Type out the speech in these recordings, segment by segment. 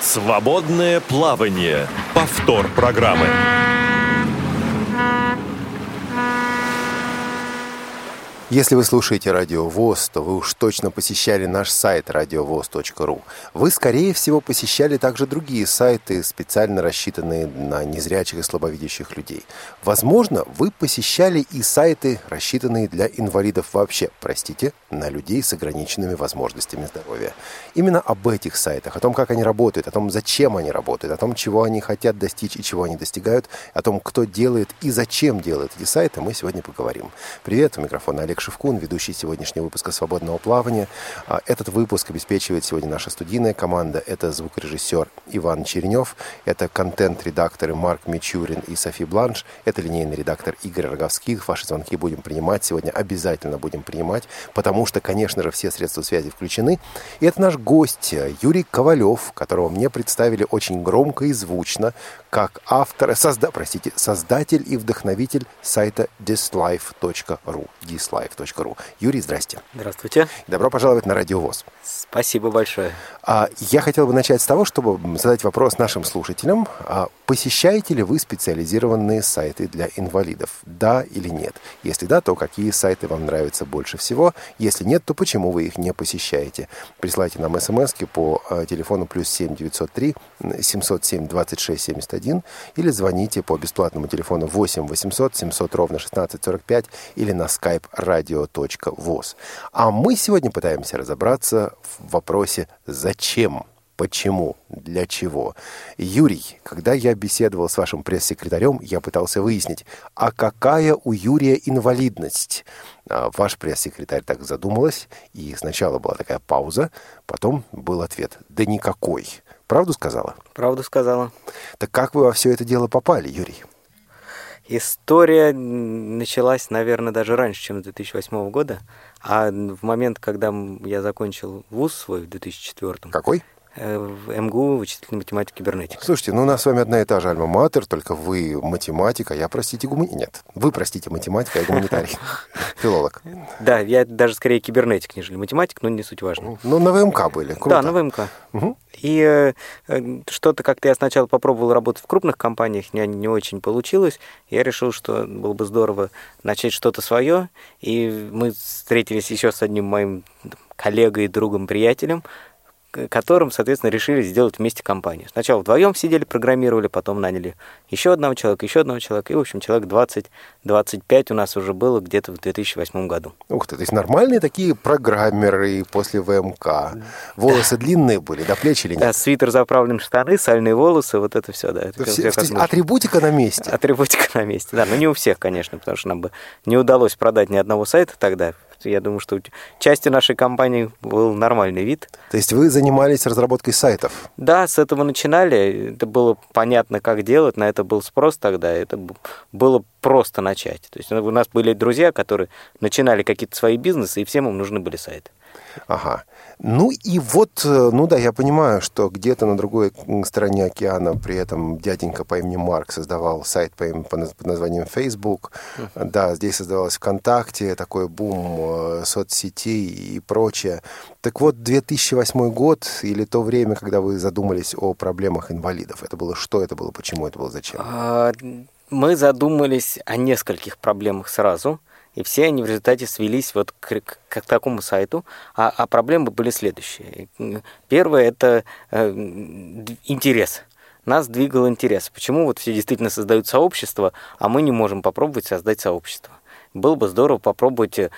Свободное плавание. Повтор программы. Если вы слушаете Радио ВОЗ, то вы уж точно посещали наш сайт радиовоз.ру. Вы, скорее всего, посещали также другие сайты, специально рассчитанные на незрячих и слабовидящих людей. Возможно, вы посещали и сайты, рассчитанные для инвалидов вообще, простите, на людей с ограниченными возможностями здоровья. Именно об этих сайтах, о том, как они работают, о том, зачем они работают, о том, чего они хотят достичь и чего они достигают, о том, кто делает и зачем делает эти сайты, мы сегодня поговорим. Привет, у микрофона Олег Шевкун, ведущий сегодняшнего выпуска «Свободного плавания». А, этот выпуск обеспечивает сегодня наша студийная команда. Это звукорежиссер Иван Черенев, это контент-редакторы Марк Мичурин и Софи Бланш, это линейный редактор Игорь Роговских. Ваши звонки будем принимать сегодня, обязательно будем принимать, потому что, конечно же, все средства связи включены. И это наш гость Юрий Ковалев, которого мне представили очень громко и звучно, как автор, созда, простите, создатель и вдохновитель сайта dislife.ru. dislife.ru. Юрий, здрасте. Здравствуйте. Добро пожаловать на Радио ВОЗ. Спасибо большое. А, я хотел бы начать с того, чтобы задать вопрос нашим слушателям. А, посещаете ли вы специализированные сайты для инвалидов? Да или нет? Если да, то какие сайты вам нравятся больше всего? Если нет, то почему вы их не посещаете? Присылайте нам смс по а, телефону плюс 7 903 707 26 71 или звоните по бесплатному телефону 8 800 700 ровно 16 45 или на skype radio.voz. А мы сегодня пытаемся разобраться в вопросе «Зачем?». Почему? Для чего? Юрий, когда я беседовал с вашим пресс-секретарем, я пытался выяснить, а какая у Юрия инвалидность? А ваш пресс-секретарь так задумалась, и сначала была такая пауза, потом был ответ «да никакой». Правду сказала? Правду сказала. Так как вы во все это дело попали, Юрий? История началась, наверное, даже раньше, чем с 2008 года. А в момент, когда я закончил вуз свой в 2004 Какой? Э, в МГУ вычислительной математики кибернетика. Слушайте, ну у нас с вами одна и та же альма-матер, только вы математик, а я, простите, гумани... Нет, вы, простите, математик, а я гуманитарий, филолог. Да, я даже скорее кибернетик, нежели математик, но не суть важно. Ну, на ВМК были, Да, на ВМК. И э, что-то как-то я сначала попробовал работать в крупных компаниях, не, не очень получилось. Я решил, что было бы здорово начать что-то свое. И мы встретились еще с одним моим коллегой, другом, приятелем, которым, соответственно, решили сделать вместе компанию. Сначала вдвоем сидели, программировали, потом наняли еще одного человека, еще одного человека, и, в общем, человек 20-25 у нас уже было где-то в 2008 году. Ух ты, то есть нормальные такие программеры после ВМК. Волосы да. длинные были, до плеч или нет? Да, свитер заправлен в штаны, сальные волосы, вот это все, да. Это все, все атрибутика на месте. Атрибутика на месте, да, но не у всех, конечно, потому что нам бы не удалось продать ни одного сайта тогда, я думаю, что части нашей компании был нормальный вид. То есть вы занимались разработкой сайтов? Да, с этого начинали. Это было понятно, как делать. На это был спрос тогда. Это было просто начать. То есть у нас были друзья, которые начинали какие-то свои бизнесы, и всем им нужны были сайты. Ага. Ну и вот, э, ну да, я понимаю, что где-то на другой стороне океана при этом дяденька по имени Марк создавал сайт по, имени, под названием Facebook. Uh-huh. Да, здесь создавалось ВКонтакте, такой бум э, соцсетей и прочее. Так вот, 2008 год или то время, когда вы задумались о проблемах инвалидов, это было что, это было почему, это было зачем? А, мы задумались о нескольких проблемах сразу. И все они в результате свелись вот к, к, к такому сайту. А, а проблемы были следующие. Первое – это э, интерес. Нас двигал интерес. Почему вот все действительно создают сообщество, а мы не можем попробовать создать сообщество? Было бы здорово попробовать э,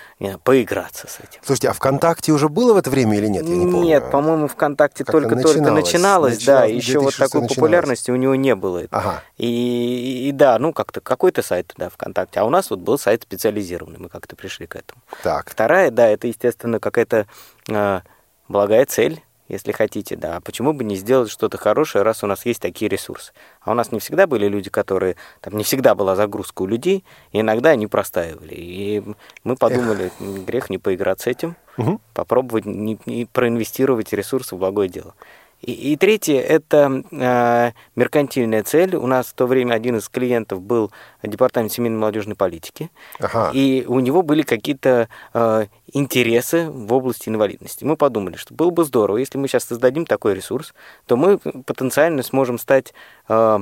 поиграться с этим. Слушайте, а ВКонтакте уже было в это время или нет? Я не помню. Нет, по-моему, ВКонтакте только-только начиналось, начиналось, да, еще вот такой начиналось. популярности у него не было. Ага. И, и да, ну как-то какой-то сайт, да, ВКонтакте, а у нас вот был сайт специализированный, мы как-то пришли к этому. Так. Вторая, да, это, естественно, какая-то э, благая цель, если хотите, да. А почему бы не сделать что-то хорошее, раз у нас есть такие ресурсы? А у нас не всегда были люди, которые... Там не всегда была загрузка у людей, и иногда они простаивали. И мы подумали, Эх. грех не поиграть с этим, угу. попробовать не, не проинвестировать ресурсы в благое дело. И, и третье – это э, меркантильная цель. У нас в то время один из клиентов был Департамент семейной и молодежной политики, ага. и у него были какие-то э, интересы в области инвалидности. Мы подумали, что было бы здорово, если мы сейчас создадим такой ресурс, то мы потенциально сможем стать э,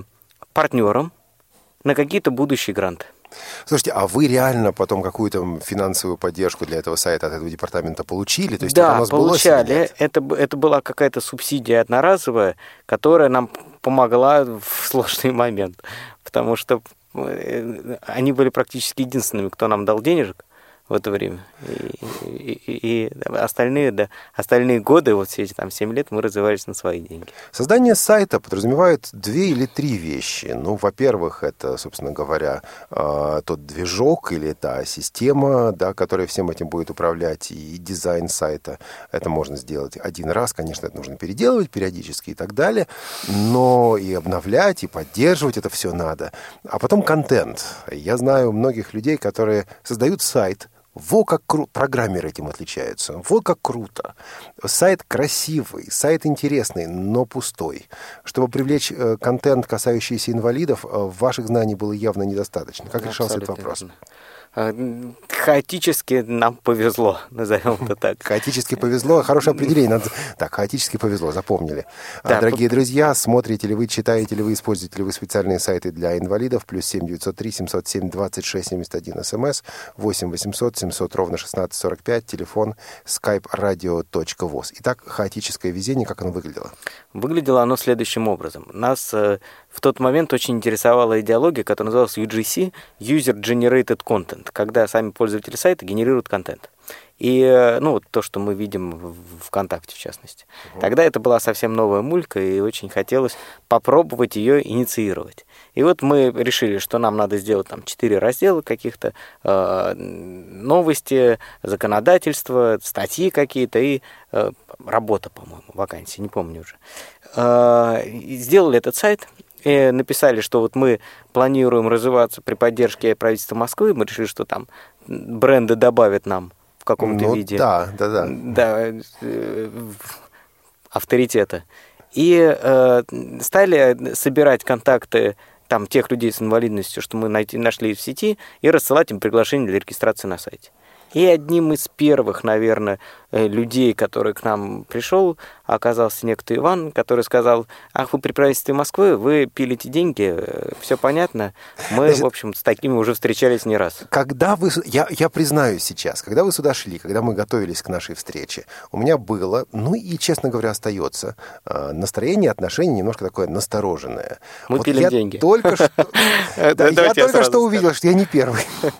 партнером на какие-то будущие гранты. Слушайте, а вы реально потом какую-то финансовую поддержку для этого сайта от этого департамента получили? То есть да, получали. Это, это была какая-то субсидия одноразовая, которая нам помогла в сложный момент, потому что э, они были практически единственными, кто нам дал денежек в это время. И, и, и остальные, да, остальные годы, вот все эти там 7 лет, мы развивались на свои деньги. Создание сайта подразумевает две или три вещи. Ну, во-первых, это, собственно говоря, а, тот движок или та система, да, которая всем этим будет управлять, и дизайн сайта. Это можно сделать один раз, конечно, это нужно переделывать периодически и так далее, но и обновлять, и поддерживать это все надо. А потом контент. Я знаю многих людей, которые создают сайт, вот как круто. Программеры этим отличаются. Вот как круто. Сайт красивый, сайт интересный, но пустой. Чтобы привлечь э, контент, касающийся инвалидов, э, ваших знаний было явно недостаточно. Как решался этот вопрос? А, хаотически нам повезло, назовем это так. Хаотически повезло, хорошее определение. Надо... Так, хаотически повезло, запомнили. А, да, Дорогие по... друзья, смотрите ли вы, читаете ли вы, используете ли вы специальные сайты для инвалидов, плюс 7 903 707 26 71 смс, 8 800 700 ровно 16 45, телефон skype radio.voz. Итак, хаотическое везение, как оно выглядело? Выглядело оно следующим образом. Нас э, в тот момент очень интересовала идеология, которая называлась UGC, User Generated Content, когда сами пользователи сайта генерируют контент. И, э, ну, то, что мы видим в ВКонтакте, в частности. Угу. Тогда это была совсем новая мулька, и очень хотелось попробовать ее инициировать. И вот мы решили, что нам надо сделать там четыре раздела каких-то, э, новости, законодательство, статьи какие-то и э, работа, по-моему, вакансии, не помню уже. Э, сделали этот сайт, и написали, что вот мы планируем развиваться при поддержке правительства Москвы, мы решили, что там бренды добавят нам в каком-то ну, виде. Да, да, да. Да, авторитета. И э, стали собирать контакты там тех людей с инвалидностью, что мы найти, нашли в сети, и рассылать им приглашение для регистрации на сайте. И одним из первых, наверное, э, людей, который к нам пришел, оказался некто Иван, который сказал, ах, вы при правительстве Москвы, вы пилите деньги, э, все понятно. Мы, Значит, в общем, с такими уже встречались не раз. Когда вы, я, я признаюсь сейчас, когда вы сюда шли, когда мы готовились к нашей встрече, у меня было, ну и, честно говоря, остается, э, настроение, отношение немножко такое настороженное. Мы пилим деньги. Только что, я только что увидел, что я не первый.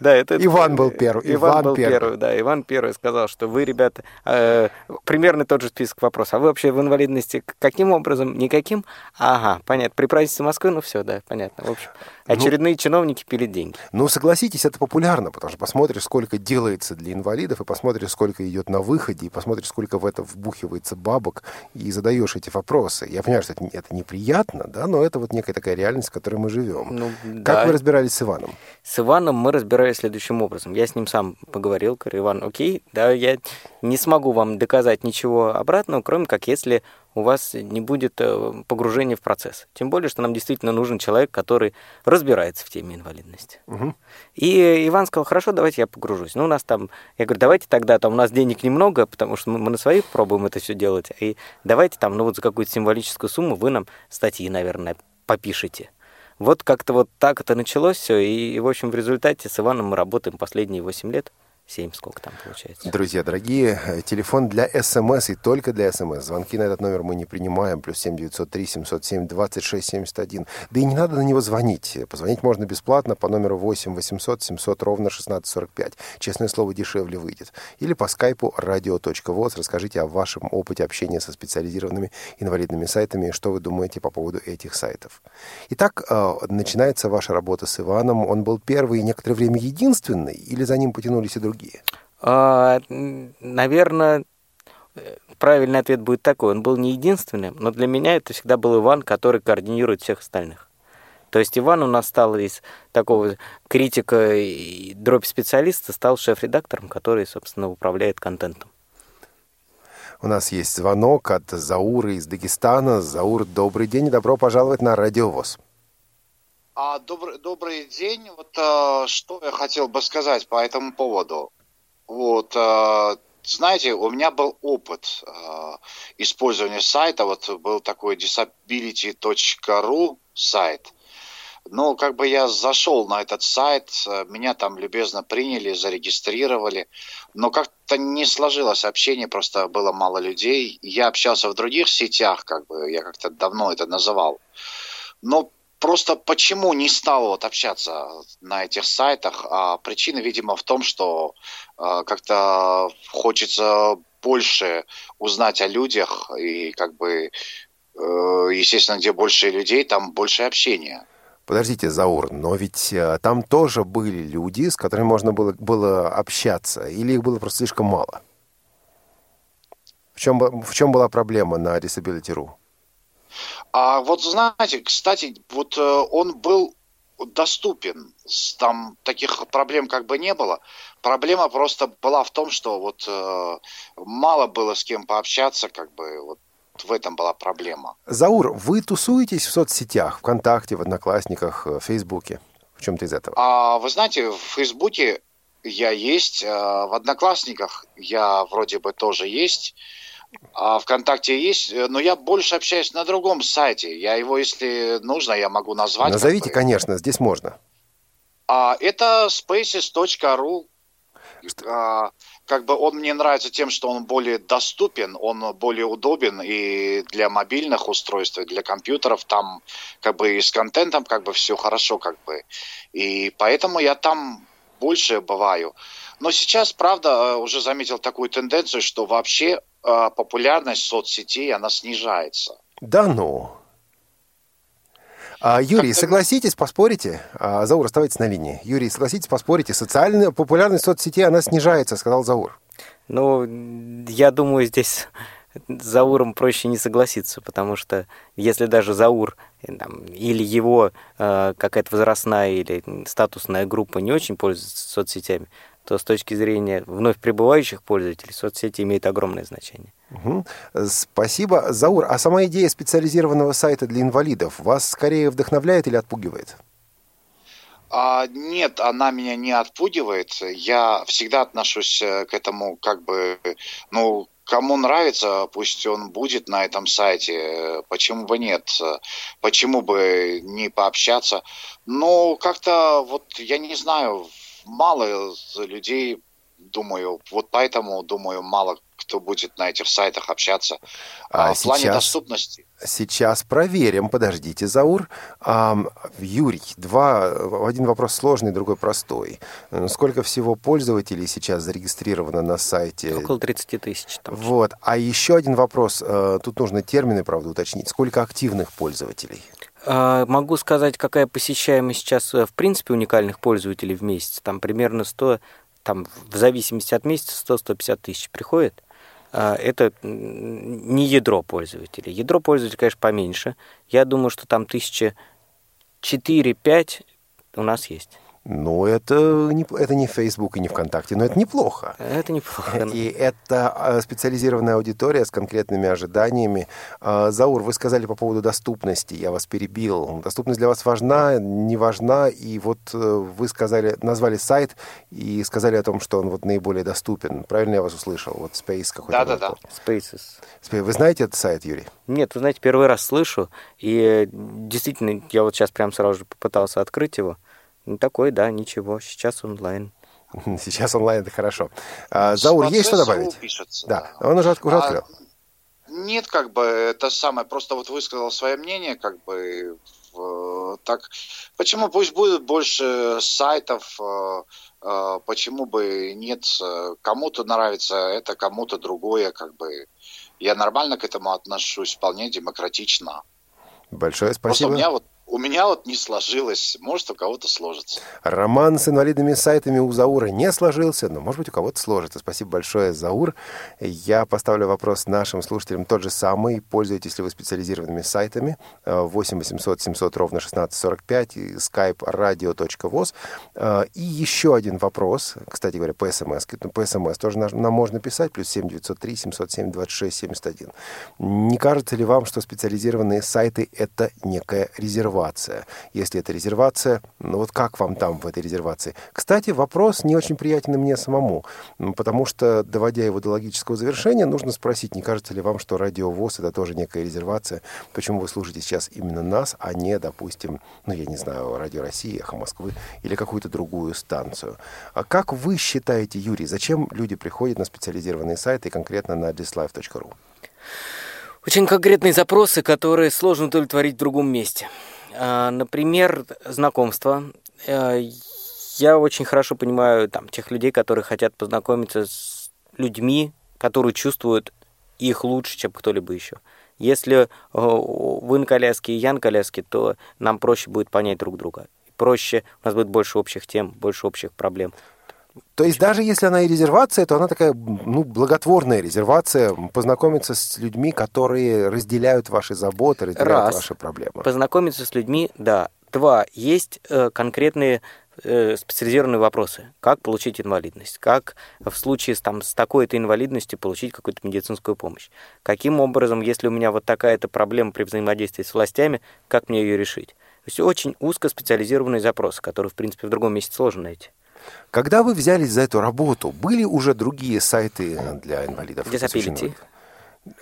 Да, это Иван был первый. Иван был первый, да. Иван первый сказал, что вы, ребята, э, примерно тот же список вопросов. А вы вообще в инвалидности каким образом? Никаким? Ага, понятно. При правительстве Москвы, ну все, да, понятно. В общем, Очередные ну, чиновники пили деньги. Ну, согласитесь, это популярно, потому что посмотришь, сколько делается для инвалидов, и посмотришь, сколько идет на выходе, и посмотришь, сколько в это вбухивается бабок, и задаешь эти вопросы. Я понимаю, что это, это неприятно, да, но это вот некая такая реальность, в которой мы живем. Ну, как да. вы разбирались с Иваном? С Иваном мы разбирались следующим образом. Я с ним сам поговорил, говорю, Иван, окей, да, я не смогу вам доказать ничего обратного, кроме как если у вас не будет э, погружения в процесс. Тем более, что нам действительно нужен человек, который разбирается в теме инвалидности. Угу. И Иван сказал, хорошо, давайте я погружусь. Ну, у нас там, я говорю, давайте тогда, там у нас денег немного, потому что мы на своих пробуем это все делать, и давайте там, ну вот за какую-то символическую сумму вы нам статьи, наверное, попишите. Вот как-то вот так это началось все, и, в общем, в результате с Иваном мы работаем последние 8 лет. 7, сколько там получается. Друзья, дорогие, э, телефон для СМС и только для СМС. Звонки на этот номер мы не принимаем. Плюс 7 903 707 26 71. Да и не надо на него звонить. Позвонить можно бесплатно по номеру 8 800 700 ровно 1645. Честное слово, дешевле выйдет. Или по скайпу radio.voz. Расскажите о вашем опыте общения со специализированными инвалидными сайтами и что вы думаете по поводу этих сайтов. Итак, э, начинается ваша работа с Иваном. Он был первый и некоторое время единственный, или за ним потянулись и другие? Другие? А, наверное, правильный ответ будет такой. Он был не единственным, но для меня это всегда был Иван, который координирует всех остальных. То есть Иван у нас стал из такого критика и дробь специалиста, стал шеф-редактором, который, собственно, управляет контентом. У нас есть звонок от Зауры из Дагестана. Заур, добрый день и добро пожаловать на Радио ВОЗ. А, добрый, добрый день. Вот а, что я хотел бы сказать по этому поводу. Вот, а, знаете, у меня был опыт а, использования сайта. Вот был такой disability.ru сайт. Ну, как бы я зашел на этот сайт, меня там любезно приняли, зарегистрировали, но как-то не сложилось общение, просто было мало людей. Я общался в других сетях, как бы я как-то давно это называл. Но Просто почему не стал вот общаться на этих сайтах? А причина, видимо, в том, что э, как-то хочется больше узнать о людях и как бы, э, естественно, где больше людей, там больше общения. Подождите, Заур, но ведь э, там тоже были люди, с которыми можно было, было общаться, или их было просто слишком мало? В чем, в чем была проблема на Disability.ru? А вот знаете, кстати, вот э, он был доступен, там таких проблем как бы не было. Проблема просто была в том, что вот э, мало было с кем пообщаться, как бы вот в этом была проблема. Заур, вы тусуетесь в соцсетях, ВКонтакте, в Одноклассниках, в Фейсбуке? В чем-то из этого? А, вы знаете, в Фейсбуке я есть, в Одноклассниках я вроде бы тоже есть. А ВКонтакте есть, э, но я больше общаюсь на другом сайте. Я его, если нужно, я могу назвать. Назовите, как бы. конечно, здесь можно. А, это spaces.ru. А, как бы он мне нравится тем, что он более доступен, он более удобен и для мобильных устройств, и для компьютеров. Там как бы и с контентом как бы все хорошо как бы. И поэтому я там больше бываю. Но сейчас, правда, э, уже заметил такую тенденцию, что вообще популярность соцсетей, она снижается. Да ну. А, Юрий, согласитесь, поспорите? А, Заур, оставайтесь на линии. Юрий, согласитесь, поспорите. Социальная популярность соцсетей, она снижается, сказал Заур. Ну, я думаю, здесь Зауром проще не согласиться, потому что если даже Заур там, или его э, какая-то возрастная или статусная группа не очень пользуется соцсетями, то с точки зрения вновь прибывающих пользователей соцсети имеют огромное значение. Угу. Спасибо. Заур, а сама идея специализированного сайта для инвалидов вас скорее вдохновляет или отпугивает? А, нет, она меня не отпугивает. Я всегда отношусь э, к этому как бы, ну, кому нравится, пусть он будет на этом сайте. Почему бы нет? Почему бы не пообщаться? Но как-то вот я не знаю, мало людей, думаю, вот поэтому, думаю, мало кто будет на этих сайтах общаться. А, а в сейчас, плане доступности. Сейчас проверим. Подождите, Заур. А, Юрий, два, один вопрос сложный, другой простой. Сколько всего пользователей сейчас зарегистрировано на сайте? Около 30 тысяч. Вот. А еще один вопрос. Э, тут нужно термины, правда, уточнить. Сколько активных пользователей? А, могу сказать, какая посещаемость сейчас э, в принципе уникальных пользователей в месяц. Там примерно 100, там в зависимости от месяца 100-150 тысяч приходит. А, это не ядро пользователей. Ядро пользователей, конечно, поменьше. Я думаю, что там тысячи 4-5 у нас есть. Ну, это не, это не Facebook и не ВКонтакте, но это неплохо. Это неплохо. И это а, специализированная аудитория с конкретными ожиданиями. А, Заур, вы сказали по поводу доступности, я вас перебил. Доступность для вас важна, не важна, и вот э, вы сказали, назвали сайт и сказали о том, что он вот наиболее доступен. Правильно я вас услышал? Вот Space какой-то. Да-да-да. Spaces. Вы знаете этот сайт, Юрий? Нет, вы знаете, первый раз слышу, и действительно, я вот сейчас прям сразу же попытался открыть его. Ну, такой, да, ничего. Сейчас онлайн. Сейчас онлайн, это хорошо. А, Заур, есть что добавить? Пишется, да. да, он уже, уже а, открыл. Нет, как бы, это самое, просто вот высказал свое мнение, как бы, э, так, почему пусть будет больше сайтов, э, э, почему бы нет, кому-то нравится это, кому-то другое, как бы, я нормально к этому отношусь, вполне демократично. Большое спасибо. Просто у меня вот у меня вот не сложилось, может, у кого-то сложится. Роман с инвалидными сайтами у Заура не сложился, но, может быть, у кого-то сложится. Спасибо большое, Заур. Я поставлю вопрос нашим слушателям тот же самый. Пользуетесь ли вы специализированными сайтами? 8 800 700 ровно 1645, skype radio.voz. Э, и еще один вопрос, кстати говоря, по смс. Ну, по смс тоже нам можно писать, плюс 7 903 707 26 71. Не кажется ли вам, что специализированные сайты — это некая резервация? Резервация. Если это резервация, ну вот как вам там в этой резервации? Кстати, вопрос не очень приятен мне самому, потому что, доводя его до логического завершения, нужно спросить, не кажется ли вам, что радиовоз это тоже некая резервация? Почему вы слушаете сейчас именно нас, а не, допустим, ну я не знаю, Радио России, Эхо Москвы или какую-то другую станцию? А как вы считаете, Юрий, зачем люди приходят на специализированные сайты, конкретно на thislife.ru? Очень конкретные запросы, которые сложно удовлетворить в другом месте. А, например, знакомство. Э, я очень хорошо понимаю там, тех людей, которые хотят познакомиться с людьми, которые чувствуют их лучше, чем кто-либо еще. Если э, вы на коляске и я на коляске, то нам проще будет понять друг друга. Проще, у нас будет больше общих тем, больше общих проблем. То есть даже если она и резервация, то она такая, ну, благотворная резервация, познакомиться с людьми, которые разделяют ваши заботы, разделяют Раз. ваши проблемы. Познакомиться с людьми, да. Два. Есть э, конкретные э, специализированные вопросы. Как получить инвалидность? Как в случае с, там, с такой-то инвалидностью получить какую-то медицинскую помощь? Каким образом, если у меня вот такая-то проблема при взаимодействии с властями, как мне ее решить? То есть очень узкоспециализированные запросы, которые, в принципе, в другом месте сложно найти. Когда вы взялись за эту работу, были уже другие сайты для инвалидов? Disability.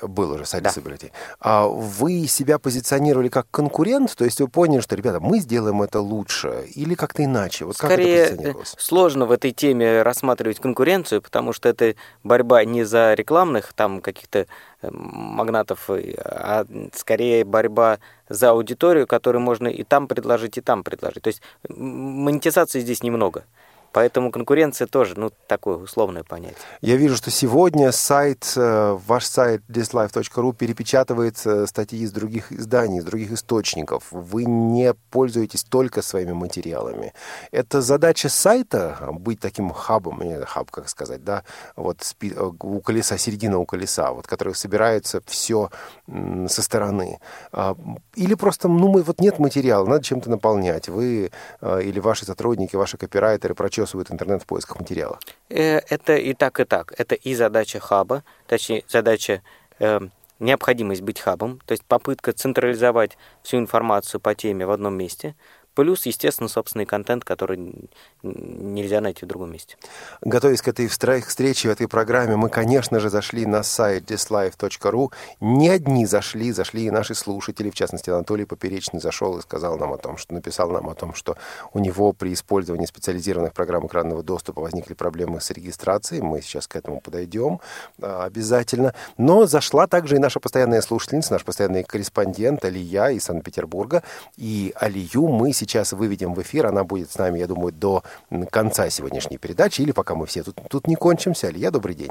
Был уже сайт да. Disability. А вы себя позиционировали как конкурент? То есть вы поняли, что, ребята, мы сделаем это лучше? Или как-то иначе? Вот Скорее, как это сложно в этой теме рассматривать конкуренцию, потому что это борьба не за рекламных там каких-то э, магнатов, а скорее борьба за аудиторию, которую можно и там предложить, и там предложить. То есть монетизации здесь немного. Поэтому конкуренция тоже, ну, такое условное понятие. Я вижу, что сегодня сайт, э, ваш сайт thislife.ru перепечатывает э, статьи из других изданий, из других источников. Вы не пользуетесь только своими материалами. Это задача сайта быть таким хабом, не хаб, как сказать, да, вот э, у колеса, середина у колеса, вот, который собирается все со стороны. А, или просто, ну, мы, вот нет материала, надо чем-то наполнять. Вы или ваши сотрудники, ваши копирайтеры прочее прочесывают интернет в поисках материала? Это и так, и так. Это и задача хаба, точнее, задача э, необходимость быть хабом, то есть попытка централизовать всю информацию по теме в одном месте, Плюс, естественно, собственный контент, который нельзя найти в другом месте. Готовясь к этой встрече, в этой программе, мы, конечно же, зашли на сайт thislife.ru. Не одни зашли, зашли и наши слушатели, в частности, Анатолий Поперечный зашел и сказал нам о том, что написал нам о том, что у него при использовании специализированных программ экранного доступа возникли проблемы с регистрацией. Мы сейчас к этому подойдем а, обязательно. Но зашла также и наша постоянная слушательница, наш постоянный корреспондент Алия из Санкт-Петербурга. И Алию мы сейчас выведем в эфир. Она будет с нами, я думаю, до конца сегодняшней передачи или пока мы все тут, тут не кончимся. Алия, добрый день.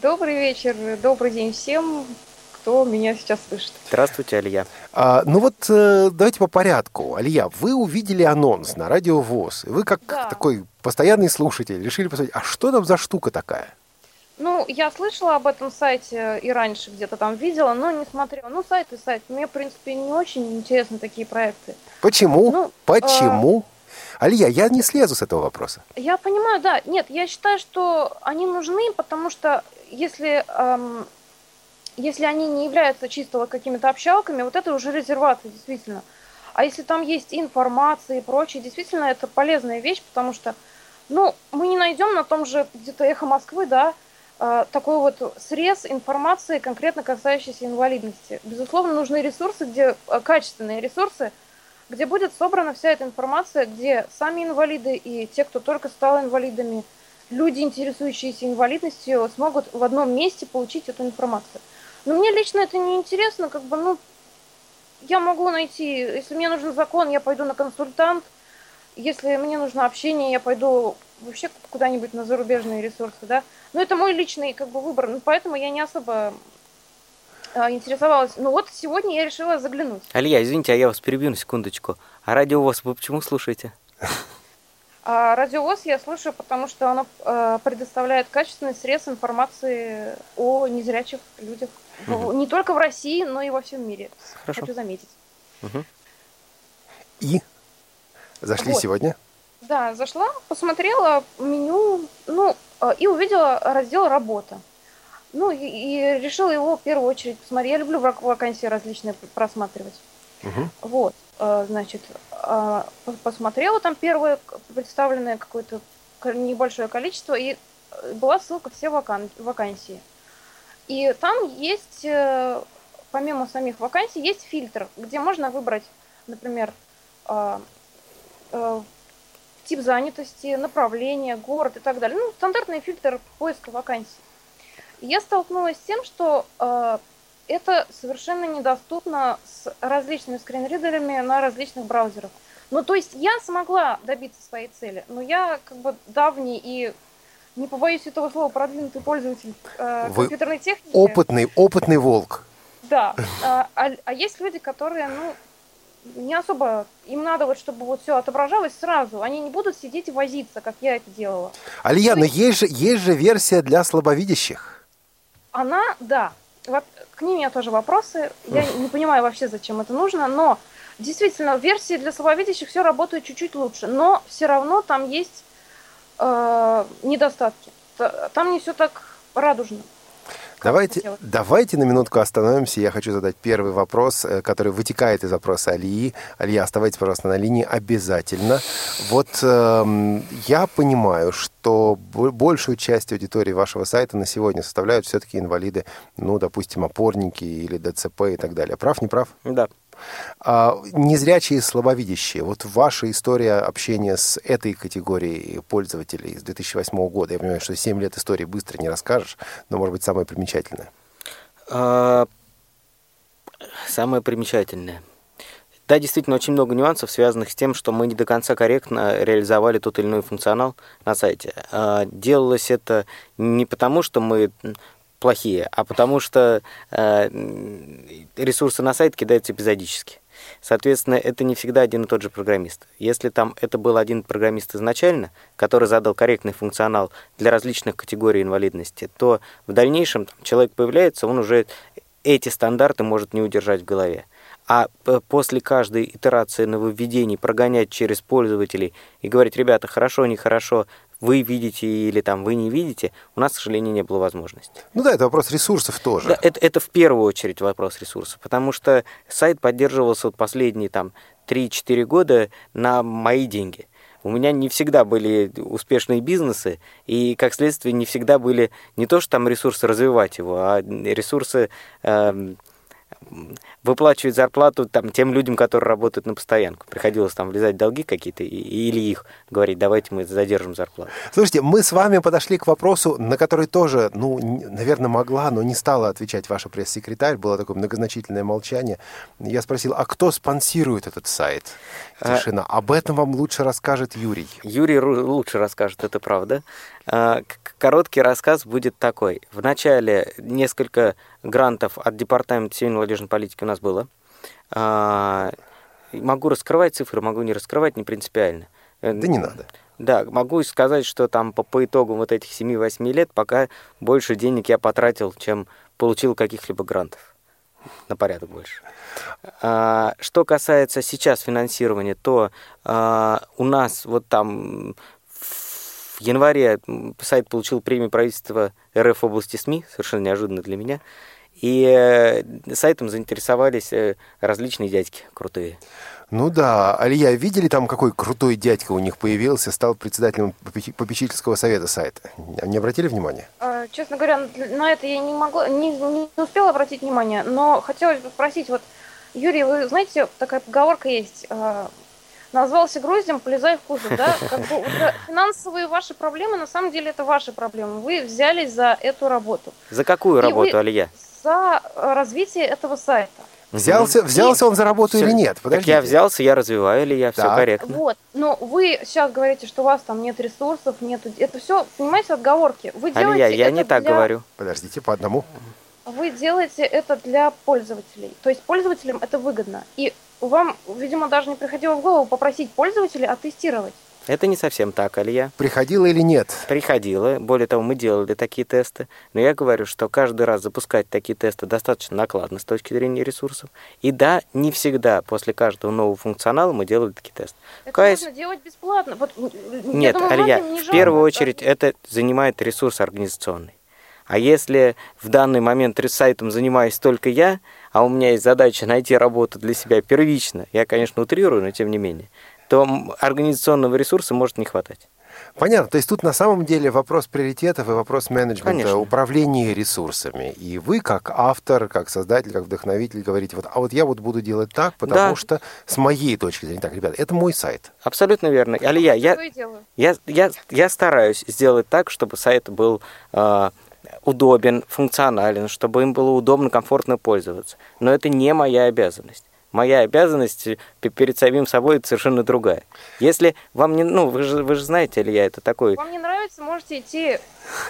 Добрый вечер, добрый день всем, кто меня сейчас слышит. Здравствуйте, Алия. А, ну вот э, давайте по порядку. Алия, вы увидели анонс на радио ВОЗ. Вы как да. такой постоянный слушатель решили посмотреть, а что там за штука такая? Ну, я слышала об этом сайте и раньше где-то там видела, но не смотрела. Ну, сайт и сайт. Мне, в принципе, не очень интересны такие проекты. Почему? Ну, Почему? А... Алия, я не слезу с этого вопроса. Я понимаю, да. Нет, я считаю, что они нужны, потому что если, эм, если они не являются чисто какими-то общалками, вот это уже резервация, действительно. А если там есть информация и прочее, действительно, это полезная вещь, потому что, ну, мы не найдем на том же где-то эхо Москвы, да, а, такой вот срез информации, конкретно касающейся инвалидности. Безусловно, нужны ресурсы, где а, качественные ресурсы, где будет собрана вся эта информация, где сами инвалиды и те, кто только стал инвалидами, люди, интересующиеся инвалидностью, смогут в одном месте получить эту информацию. Но мне лично это не интересно, как бы, ну, я могу найти, если мне нужен закон, я пойду на консультант, если мне нужно общение, я пойду вообще куда-нибудь на зарубежные ресурсы, да. Но это мой личный как бы выбор, ну, поэтому я не особо а, интересовалась. Ну вот сегодня я решила заглянуть. Алия, извините, а я вас перебью на секундочку. А радио ВОЗ вы почему слушаете? А радиовоз я слушаю, потому что оно э, предоставляет качественный срез информации о незрячих людях. В- Не только в России, но и во всем мире. Хорошо. Хочу заметить. Мгм. И зашли Вот. сегодня. Да, зашла, посмотрела меню, ну, э, и увидела раздел «Работа». Ну, и, и решила его в первую очередь посмотреть. Я люблю вак- вакансии различные просматривать. Мгм. Вот, э, значит, э, по- посмотрела там первое представленное какое-то ко- небольшое количество, и была ссылка все вакан- вакансии. И там есть, помимо самих вакансий, есть фильтр, где можно выбрать, например, тип занятости, направление, город и так далее. Ну, стандартный фильтр поиска вакансий. И я столкнулась с тем, что э, это совершенно недоступно с различными скринридерами на различных браузерах. Ну, то есть я смогла добиться своей цели, но я как бы давний и не побоюсь этого слова, продвинутый пользователь э, Вы компьютерной техники. Опытный, опытный волк. Да. А, а- а есть люди, которые, ну, не особо, им надо вот, чтобы вот все отображалось сразу. Они не будут сидеть и возиться, как я это делала. Алия, но есть- есть же, есть же версия для слабовидящих. Она, да, вот к ним у меня тоже вопросы. Я не понимаю вообще, зачем это нужно, но действительно, версии для слабовидящих все работает чуть-чуть лучше, но все равно там есть э, недостатки. Там не все так радужно. Давайте, давайте на минутку остановимся. Я хочу задать первый вопрос, э, который вытекает из вопроса Алии. Алия, оставайтесь, пожалуйста, на линии обязательно. Вот эм, я понимаю, что бо- большую часть аудитории вашего сайта на сегодня составляют все-таки инвалиды, ну, допустим, опорники или ДЦП и так далее. Прав, не прав? Да. А, незрячие и слабовидящие. Вот ваша история общения с этой категорией пользователей с 2008 года. Я понимаю, что 7 лет истории быстро не расскажешь, но, может быть, самое примечательное. А, Самое примечательное. Да, действительно, очень много нюансов, связанных с тем, что мы не до конца корректно реализовали тот или иной функционал на сайте. А, Делалось это не потому, что мы плохие, а потому что э, ресурсы на сайт кидаются эпизодически. Соответственно, это не всегда один и тот же программист. Если там это был один программист изначально, который задал корректный функционал для различных категорий инвалидности, то в дальнейшем там, человек появляется, он уже эти стандарты может не удержать в голове. А п- после каждой итерации нововведений прогонять через пользователей и говорить, ребята, хорошо, нехорошо, вы видите или там вы не видите, у нас, к сожалению, не было возможности. Ну да, это вопрос ресурсов тоже. Да, это, это в первую очередь вопрос ресурсов, потому что сайт поддерживался вот последние там 3-4 года на мои деньги. У меня не всегда были успешные бизнесы, и, как следствие, не всегда были не то, что там ресурсы развивать его, а ресурсы эм, выплачивать зарплату там, тем людям, которые работают на постоянку. Приходилось там влезать в долги какие-то или их говорить, давайте мы задержим зарплату. Слушайте, мы с вами подошли к вопросу, на который тоже, ну, наверное, могла, но не стала отвечать ваша пресс-секретарь. Было такое многозначительное молчание. Я спросил, а кто спонсирует этот сайт? А- Тишина. Об этом вам лучше расскажет Юрий. Юрий лучше расскажет, это правда. А, Короткий рассказ будет такой. В начале несколько грантов от Департамента семейной молодежной политики у нас было. А, Могу раскрывать цифры, могу не раскрывать, не принципиально. Э, Да не надо. Да, могу сказать, что там по, по итогам вот этих 7-8 лет пока больше денег я потратил, чем получил каких-либо грантов. На порядок больше. А, Что касается сейчас финансирования, то а, у нас вот там в январе сайт получил премию правительства РФ в области СМИ, совершенно неожиданно для меня. И э, сайтом заинтересовались э, различные дядьки крутые. Ну да, Алия, видели там, какой крутой дядька у них появился, стал председателем попечи- попечительского совета сайта? Не обратили внимания? А, Честно говоря, на это я не могла, не, не успела обратить внимание, но хотелось бы спросить, вот, Юрий, вы знаете, такая поговорка есть, а, назвался гроздем, полезай в кузов, да? Как бы вот, да, финансовые ваши проблемы, на самом деле, это ваши проблемы. Вы взялись за эту работу, За какую И работу, вы- Алия? за э, развитие этого сайта. Взялся, взялся он за работу Всё. или нет? Так Подождите. я взялся, я развиваю, или я все Так. корректно. Вот, но вы сейчас говорите, что у вас там нет ресурсов, нету... Это все, понимаете, отговорки. Вы делаете Алия, я это не так для- говорю. Подождите, по одному. вы делаете это для пользователей. То есть пользователям это выгодно. И вам, видимо, даже не приходило в голову попросить пользователей оттестировать. Это не совсем так, Алья. Приходило или нет? Приходило. Более того, мы делали такие тесты. Но я говорю, что каждый раз запускать такие тесты достаточно накладно с точки зрения ресурсов. И да, не всегда после каждого нового функционала мы делали такие тесты. Это КС... можно делать бесплатно. Вот, Нет, думаю, Алья, не в первую очередь да? это занимает ресурс организационный. А если в данный момент сайтом занимаюсь только я, а у меня есть задача найти работу для себя первично, я, конечно, утрирую, но тем не менее, то организационного ресурса может не хватать. Понятно. То есть тут на самом деле вопрос приоритетов и вопрос менеджмента, Конечно. управления ресурсами. И вы, как автор, как создатель, как вдохновитель, говорите, вот, а вот я вот буду делать так, потому да. что с моей точки зрения, так, ребята, это мой сайт. Абсолютно верно. Алия, я, я, я, я стараюсь сделать так, чтобы сайт был э, удобен, функционален, чтобы им было удобно, комфортно пользоваться. Но это не моя обязанность моя обязанность перед самим собой это совершенно другая. Если вам не, ну, вы же, вы же знаете, или я это такой... Вам не нравится, можете идти...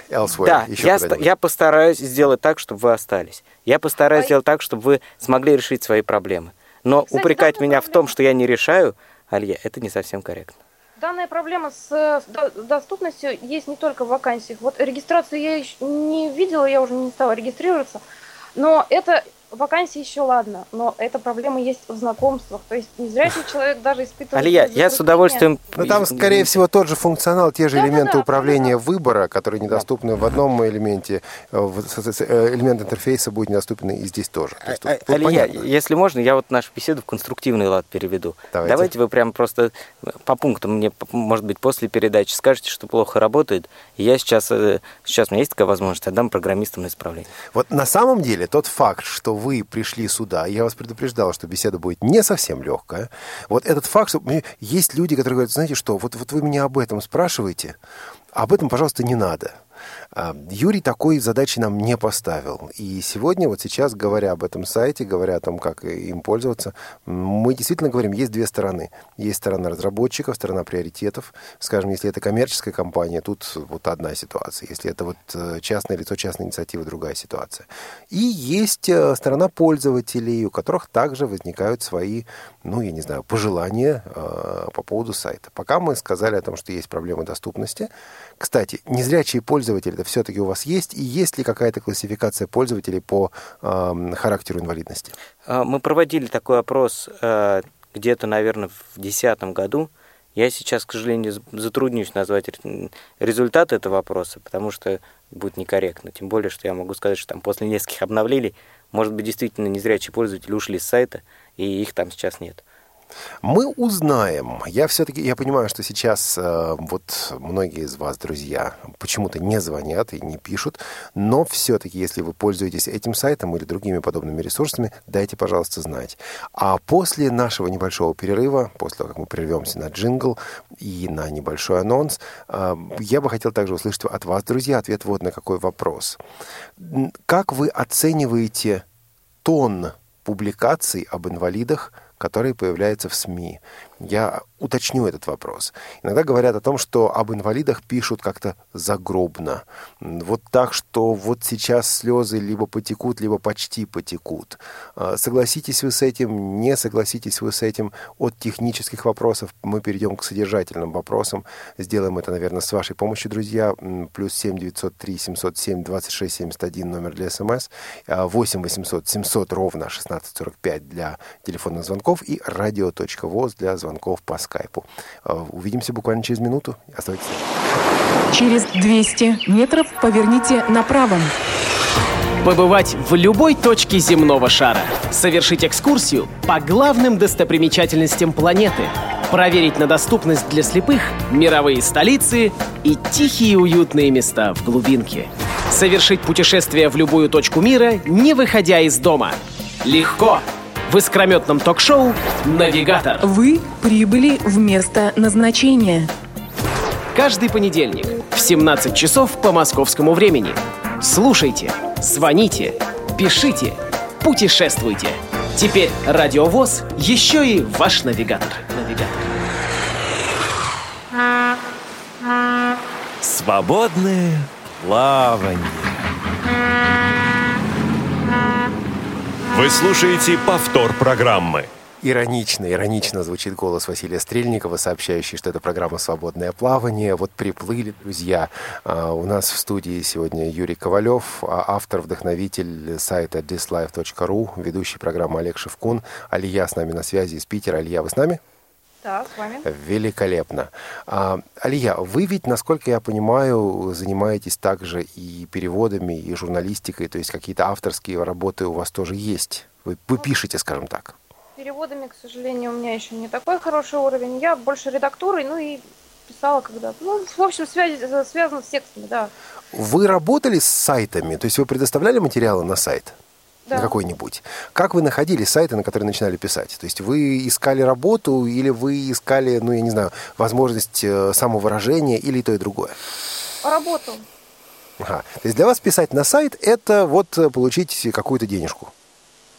Elsewhere, да, я, я постараюсь сделать так, чтобы вы остались. Я постараюсь а... сделать так, чтобы вы смогли решить свои проблемы. Но Кстати, упрекать меня проблема. в том, что я не решаю, Алья, это не совсем корректно. Данная проблема с доступностью есть не только в вакансиях. Вот регистрацию я еще не видела, я уже не стала регистрироваться. Но это вакансии еще ладно, но эта проблема есть в знакомствах. То есть незрячий человек даже испытывает... Алия, я с удовольствием... Ну там, скорее всего, тот же функционал, те же да, элементы да, да, управления выбора, которые недоступны в одном элементе, э, элемент интерфейса будет недоступен и здесь тоже. есть, тут, тут Алия, понятно. если можно, я вот нашу беседу в конструктивный лад переведу. Давайте. Давайте вы прям просто по пунктам мне, может быть, после передачи скажете, что плохо работает, я сейчас, э, сейчас у меня есть такая возможность, отдам программистам на исправление. Вот на самом деле тот факт, что вы пришли сюда, я вас предупреждал, что беседа будет не совсем легкая. Вот этот факт, что есть люди, которые говорят, знаете что, вот, вот вы меня об этом спрашиваете, об этом, пожалуйста, не надо. А, Юрий такой задачи нам не поставил. И сегодня, вот сейчас, говоря об этом сайте, говоря о том, как им пользоваться, мы действительно говорим, есть две стороны. Есть сторона разработчиков, сторона приоритетов. Скажем, если это коммерческая компания, тут вот одна ситуация. Если это вот э, частное лицо, частная инициатива, другая ситуация. И есть э, сторона пользователей, у которых также возникают свои, ну, я не знаю, пожелания э, по поводу сайта. Пока мы сказали о том, что есть проблемы доступности. Кстати, незрячие пользователи все-таки у вас есть? И есть ли какая-то классификация пользователей по э, характеру инвалидности? А, мы проводили такой опрос э, где-то, наверное, в 2010 году. Я сейчас, к сожалению, затруднюсь назвать результат этого опроса, потому что будет некорректно. Тем более, что я могу сказать, что там после нескольких обновлений, может быть, действительно незрячие пользователи ушли с сайта, и их там сейчас нет. Мы узнаем. Я все-таки, я понимаю, что сейчас э, вот многие из вас, друзья, почему-то не звонят и не пишут, но все-таки, если вы пользуетесь этим сайтом или другими подобными ресурсами, дайте, пожалуйста, знать. А после нашего небольшого перерыва, после того, как мы прервемся на джингл и на небольшой анонс, э, я бы хотел также услышать от вас, друзья, ответ вот на какой вопрос. Как вы оцениваете тон публикаций об инвалидах, которые появляются в СМИ. Я уточню этот вопрос. Иногда говорят о том, что об инвалидах пишут как-то загробно. Вот так, что вот сейчас слезы либо потекут, либо почти потекут. А, согласитесь вы с этим, не согласитесь вы с этим. От технических вопросов мы перейдем к содержательным вопросам. Сделаем это, наверное, с вашей помощью, друзья. Плюс 7 903 707 26 71 номер для СМС. 8 800 700 ровно 1645 для телефонных звонков и радио.воз для звонков по скайпу. Э, увидимся буквально через минуту. Оставайтесь. Через 200 метров поверните направо. Побывать в любой точке земного шара. Совершить экскурсию по главным достопримечательностям планеты. Проверить на доступность для слепых мировые столицы и тихие уютные места в глубинке. Совершить путешествие в любую точку мира, не выходя из дома. Легко! В искрометном ток-шоу «Навигатор». Вы прибыли в место назначения. Каждый понедельник в 17 часов по московскому времени. Слушайте, звоните, пишите, путешествуйте. Теперь радиовоз еще и ваш навигатор. Навигатор. Свободное плавание. Вы слушаете повтор программы. Иронично, иронично звучит голос Василия Стрельникова, сообщающий, что это программа «Свободное плавание». Вот приплыли, друзья. А, у нас в студии сегодня Юрий Ковалев, а, автор, вдохновитель сайта thislife.ru, ведущий программы Олег Шевкун. Алия с нами на связи из Питера. Алия, вы с нами? Да, с вами. Великолепно. А, Алия, вы ведь, насколько я понимаю, занимаетесь также и переводами, и журналистикой, то есть какие-то авторские работы у вас тоже есть. Вы, вы пишете, скажем так. Переводами, к сожалению, у меня еще не такой хороший уровень. Я больше редактурой, ну и писала когда-то. Ну, в общем, связь, связано с текстами, да. Вы работали с сайтами, то есть вы предоставляли материалы на сайт? Да. какой-нибудь. Как вы находили сайты, на которые начинали писать? То есть вы искали работу или вы искали, ну, я не знаю, возможность э, самовыражения или и то, и другое? Работу. Ага. То есть для вас писать на сайт – это вот э, получить какую-то денежку?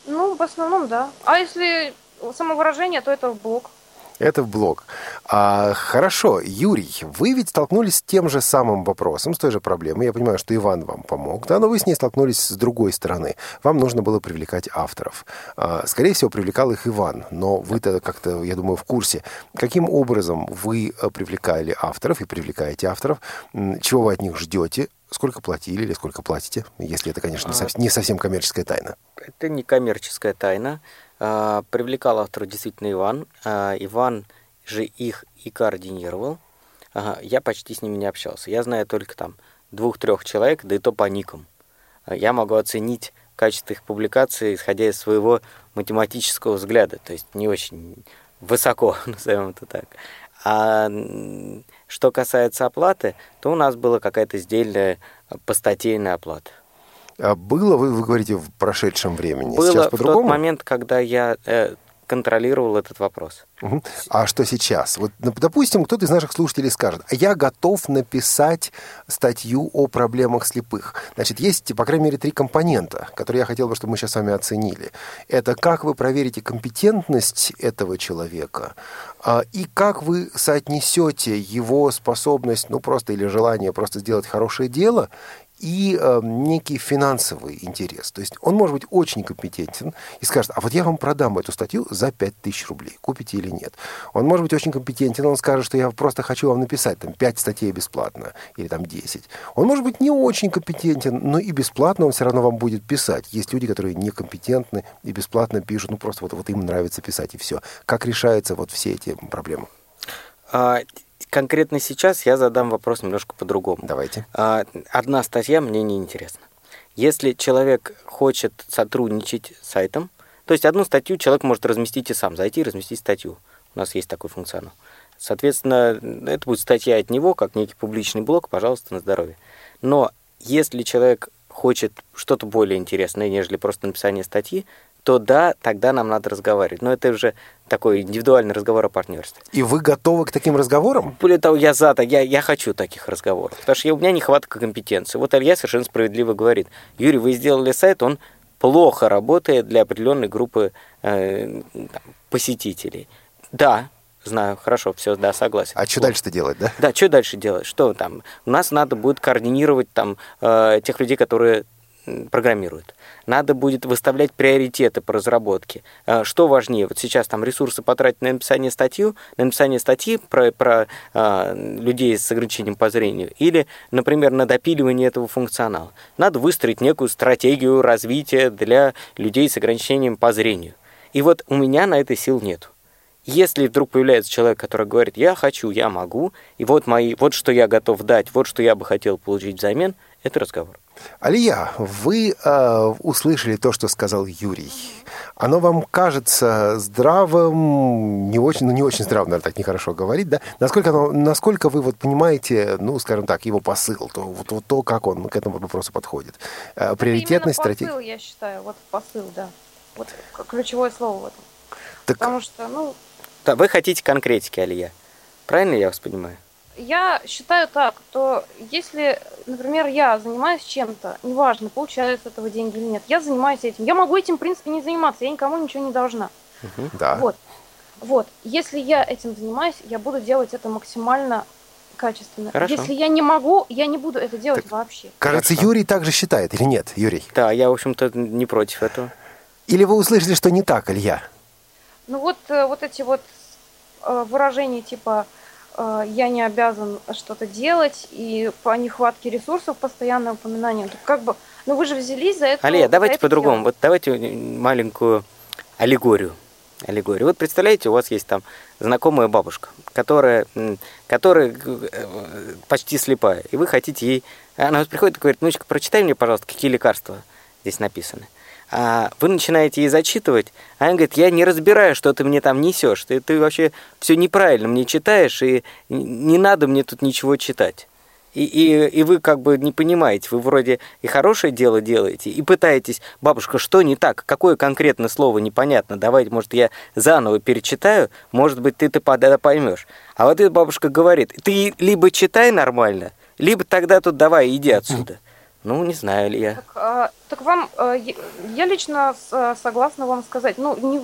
Ну, в основном, да. А если самовыражение, то это в блог. Это в блог. А, хорошо, Юрий, вы ведь столкнулись с тем же самым вопросом, с той же проблемой. Я понимаю, что Иван вам помог, да, но вы с ней столкнулись с другой стороны. Вам нужно было привлекать авторов. А, скорее всего, привлекал их Иван, но вы-то как-то, я думаю, в курсе. Каким образом вы э, привлекали авторов и привлекаете авторов? Чего вы от них ждете? Сколько платили или сколько платите? Если это, конечно, не А. не совсем коммерческая тайна. Это не коммерческая тайна. А, Привлекал автора действительно Иван. А, Иван же их и координировал. Я почти с ними не общался. Я знаю только там двух-трех человек, да и то по никам. А, Я могу оценить качество их публикации, исходя из своего математического взгляда, то есть не очень высоко, назовем это так. А что касается оплаты, то у нас была какая-то сдельная постатейная оплата. А было, вы, вы говорите, в прошедшем времени. Было Сейчас в тот по-другому? момент, когда я э, контролировал этот вопрос. Мгм. А что сейчас? Вот, ну, допустим, кто-то из наших слушателей скажет, я готов написать статью о проблемах слепых. Значит, есть, по крайней мере, три компонента, которые я хотел бы, чтобы мы сейчас с вами оценили. Это как вы проверите компетентность этого человека, а, и как вы соотнесете его способность, ну, просто или желание просто сделать хорошее дело, и э, некий финансовый интерес. То есть он может быть очень компетентен и скажет, а вот я вам продам эту статью за 5000 рублей, купите или нет. Он может быть очень компетентен, он скажет, что я просто хочу вам написать там 5 статей бесплатно или там 10. Он может быть не очень компетентен, но и бесплатно он все равно вам будет писать. Есть люди, которые некомпетентны и бесплатно пишут, ну просто вот, вот им нравится писать и все. Как решаются вот все эти проблемы? Конкретно сейчас я задам вопрос немножко по-другому. Давайте. А, одна статья мне не интересна. Если человек хочет сотрудничать с сайтом, то есть одну статью человек может разместить и сам, зайти и разместить статью. У нас есть такой функционал. Соответственно, это будет статья от него, как некий публичный блог, пожалуйста, на здоровье. Но если человек хочет что-то более интересное, нежели просто написание статьи, то да, тогда нам надо разговаривать. Но это уже такой индивидуальный разговор о партнерстве. И вы готовы к таким разговорам? Более того, я за, я, я хочу таких разговоров, потому что у меня нехватка компетенции. Вот Илья совершенно справедливо говорит, Юрий, вы сделали сайт, он плохо работает для определенной группы э, там, посетителей. Да, знаю, хорошо, все, да, согласен. А что Вот. дальше-то делать, да? Да, что дальше делать? Что там? У нас надо будет координировать там э, тех людей, которые м, программируют. Надо будет выставлять приоритеты по разработке. Э, Что важнее? Вот сейчас там ресурсы потратить на написание статью, на написание статьи про, про э, людей с ограничением по зрению, или, например, на допиливание этого функционала. Надо выстроить некую стратегию развития для людей с ограничением по зрению. И вот у меня на это сил нету. Если вдруг появляется человек, который говорит, я хочу, я могу, и вот мои, вот что я готов дать, вот что я бы хотел получить взамен, это разговор. Алия, вы э, услышали то, что сказал Юрий. Оно вам кажется здравым, не очень, ну не очень здравым, наверное, так нехорошо говорить, да? Насколько, оно, насколько вы вот понимаете, ну, скажем так, его посыл, то, вот, вот то, как он к этому вопросу подходит. Э, приоритетность, стратегия. посыл, я считаю, вот посыл, да. Вот ключевое слово в этом. Так, Потому что, ну, Да, вы хотите конкретики, Алия. Правильно я вас понимаю? Я считаю так, то если, например, я занимаюсь чем-то, неважно, получаю с этого деньги или нет, я занимаюсь этим. Я могу этим, в принципе, не заниматься, я никому ничего не должна. да. Вот. Вот. Если я этим занимаюсь, я буду делать это максимально качественно. Хорошо. Если я не могу, я не буду это делать вообще. Кажется, Хорошо. Юрий также считает, или нет, Юрий? Да, я, в общем-то, не против этого. Или вы услышали, что не так, Илья? Ну вот, э, вот эти вот э, выражения типа «я не обязан что-то делать» и по нехватке ресурсов постоянное упоминание. Тут как бы, ну вы же взялись за это. Алия, давайте по-другому. Вот давайте маленькую аллегорию. Аллегорию. Вот представляете, у вас есть там знакомая бабушка, которая, которая э, почти слепая, и вы хотите ей... Она вот приходит и говорит, внучка, прочитай мне, пожалуйста, какие лекарства здесь написаны. А вы начинаете ей зачитывать, а она говорит, я не разбираю, что ты мне там несешь. Ты, ты вообще все неправильно мне читаешь, и не надо мне тут ничего читать. И, и, и вы как бы не понимаете, вы вроде и хорошее дело делаете, и пытаетесь, бабушка, что не так, какое конкретное слово непонятно, давайте, может, я заново перечитаю, может быть, ты-то поймешь. А вот эта бабушка говорит, ты либо читай нормально, либо тогда тут давай, иди отсюда. Ну, не знаю ли я. Так, а, так вам, э, я- лично с- э, согласна вам сказать, ну не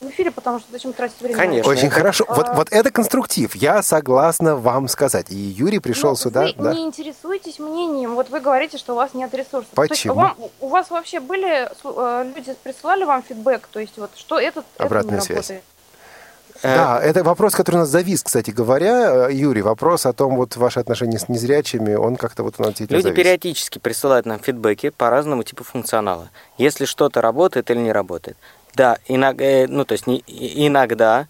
в эфире, потому что зачем тратить время. это? Конечно. Очень это- хорошо. Вот, А- вот это конструктив. Я согласна вам сказать. И Юрий пришел Ну, сюда. Вы да? не интересуетесь мнением. Вот вы говорите, что у вас нет ресурсов. То есть Почему? вам- у вас вообще были э, люди присылали вам фидбэк, то есть вот что этот это Обратная не связь. работает. Э, Да, это вопрос, который у нас завис, кстати говоря. Э, Юрий, вопрос о том, вот ваши отношения с незрячими, он как-то вот у нас Люди завис. периодически присылают нам фидбэки по разному типу функционала. Если что-то работает или не работает. Да, иногда, ну то есть не, иногда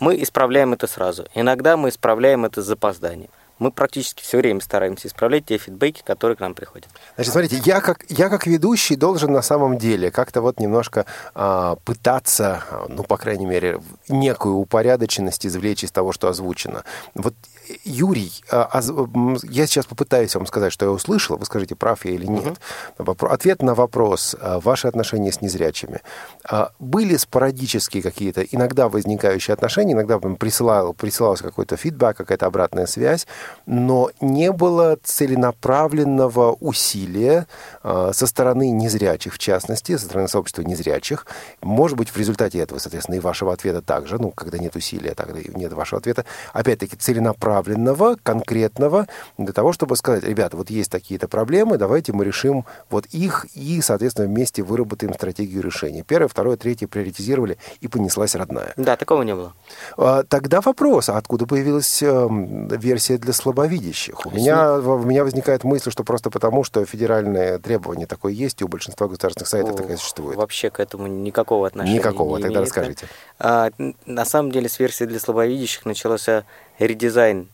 мы исправляем это сразу. Иногда мы исправляем это с запозданием. Мы практически все время стараемся исправлять те фидбэки, которые к нам приходят. Значит, смотрите, я как, я как ведущий должен на самом деле как-то вот немножко а, пытаться, ну, по крайней мере, некую упорядоченность извлечь из того, что озвучено. Вот, Юрий, а, м, я сейчас попытаюсь вам сказать, что я услышал, вы скажите, прав я или нет. Вопро- Ответ на вопрос, а, ваши отношения с незрячими. А, Были спорадические какие-то, иногда возникающие отношения, иногда присылал, присылался какой-то фидбэк, какая-то обратная связь, но не было целенаправленного усилия со стороны незрячих, в частности, со стороны сообщества незрячих. Может быть, в результате этого, соответственно, и вашего ответа также, ну, когда нет усилия, тогда и нет вашего ответа, опять-таки, целенаправленного, конкретного, для того, чтобы сказать, ребята, вот есть такие-то проблемы, давайте мы решим вот их и, соответственно, вместе выработаем стратегию решения. Первое, второе, третье приоритизировали, и понеслась родная. Да, такого не было. А, Тогда вопрос, а откуда появилась эм, версия для слабовидящих? У меня, у меня возникает мысль, что просто потому, что федеральное требование такое есть, и у большинства государственных сайтов О, такая существует. Вообще к этому никакого отношения Никакого, не тогда имеет. расскажите. А, на самом деле с версии для слабовидящих начался редизайн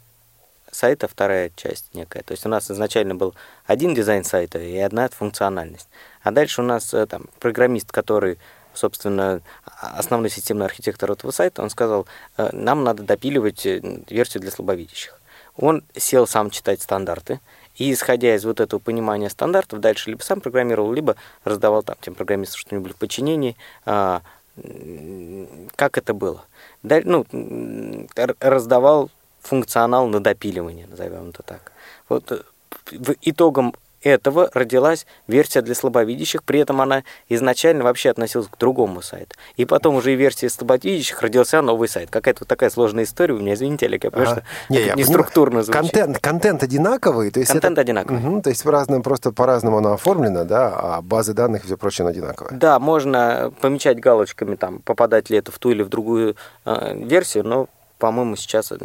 сайта, вторая часть некая. То есть у нас изначально был один дизайн сайта и одна функциональность. А дальше у нас э, там программист, который, собственно, а- основной системный архитектор этого сайта, он сказал, э, нам надо допиливать э, версию для слабовидящих. Он сел сам читать стандарты, и исходя из вот этого понимания стандартов, дальше либо сам программировал, либо раздавал там тем программистам что-нибудь в подчинении, а, как это было. Даль- ну, раздавал функционал на допиливание, назовем это так. Вот э, в итогом этого родилась версия для слабовидящих, при этом она изначально вообще относилась к другому сайту. И потом уже и версия слабовидящих родился новый сайт. Какая-то вот такая сложная история у меня, извините, Олег, я понимаю, Ага. что Не, я не понимаю. структурно звучит. Контент, контент одинаковый, то есть Контент это- одинаковый. Мгм, то есть в разном, просто по-разному оно оформлено, да, а базы данных и все прочее одинаковые. Да, можно помечать галочками, там, попадать ли это в ту или в другую э, версию, но, по-моему, сейчас э,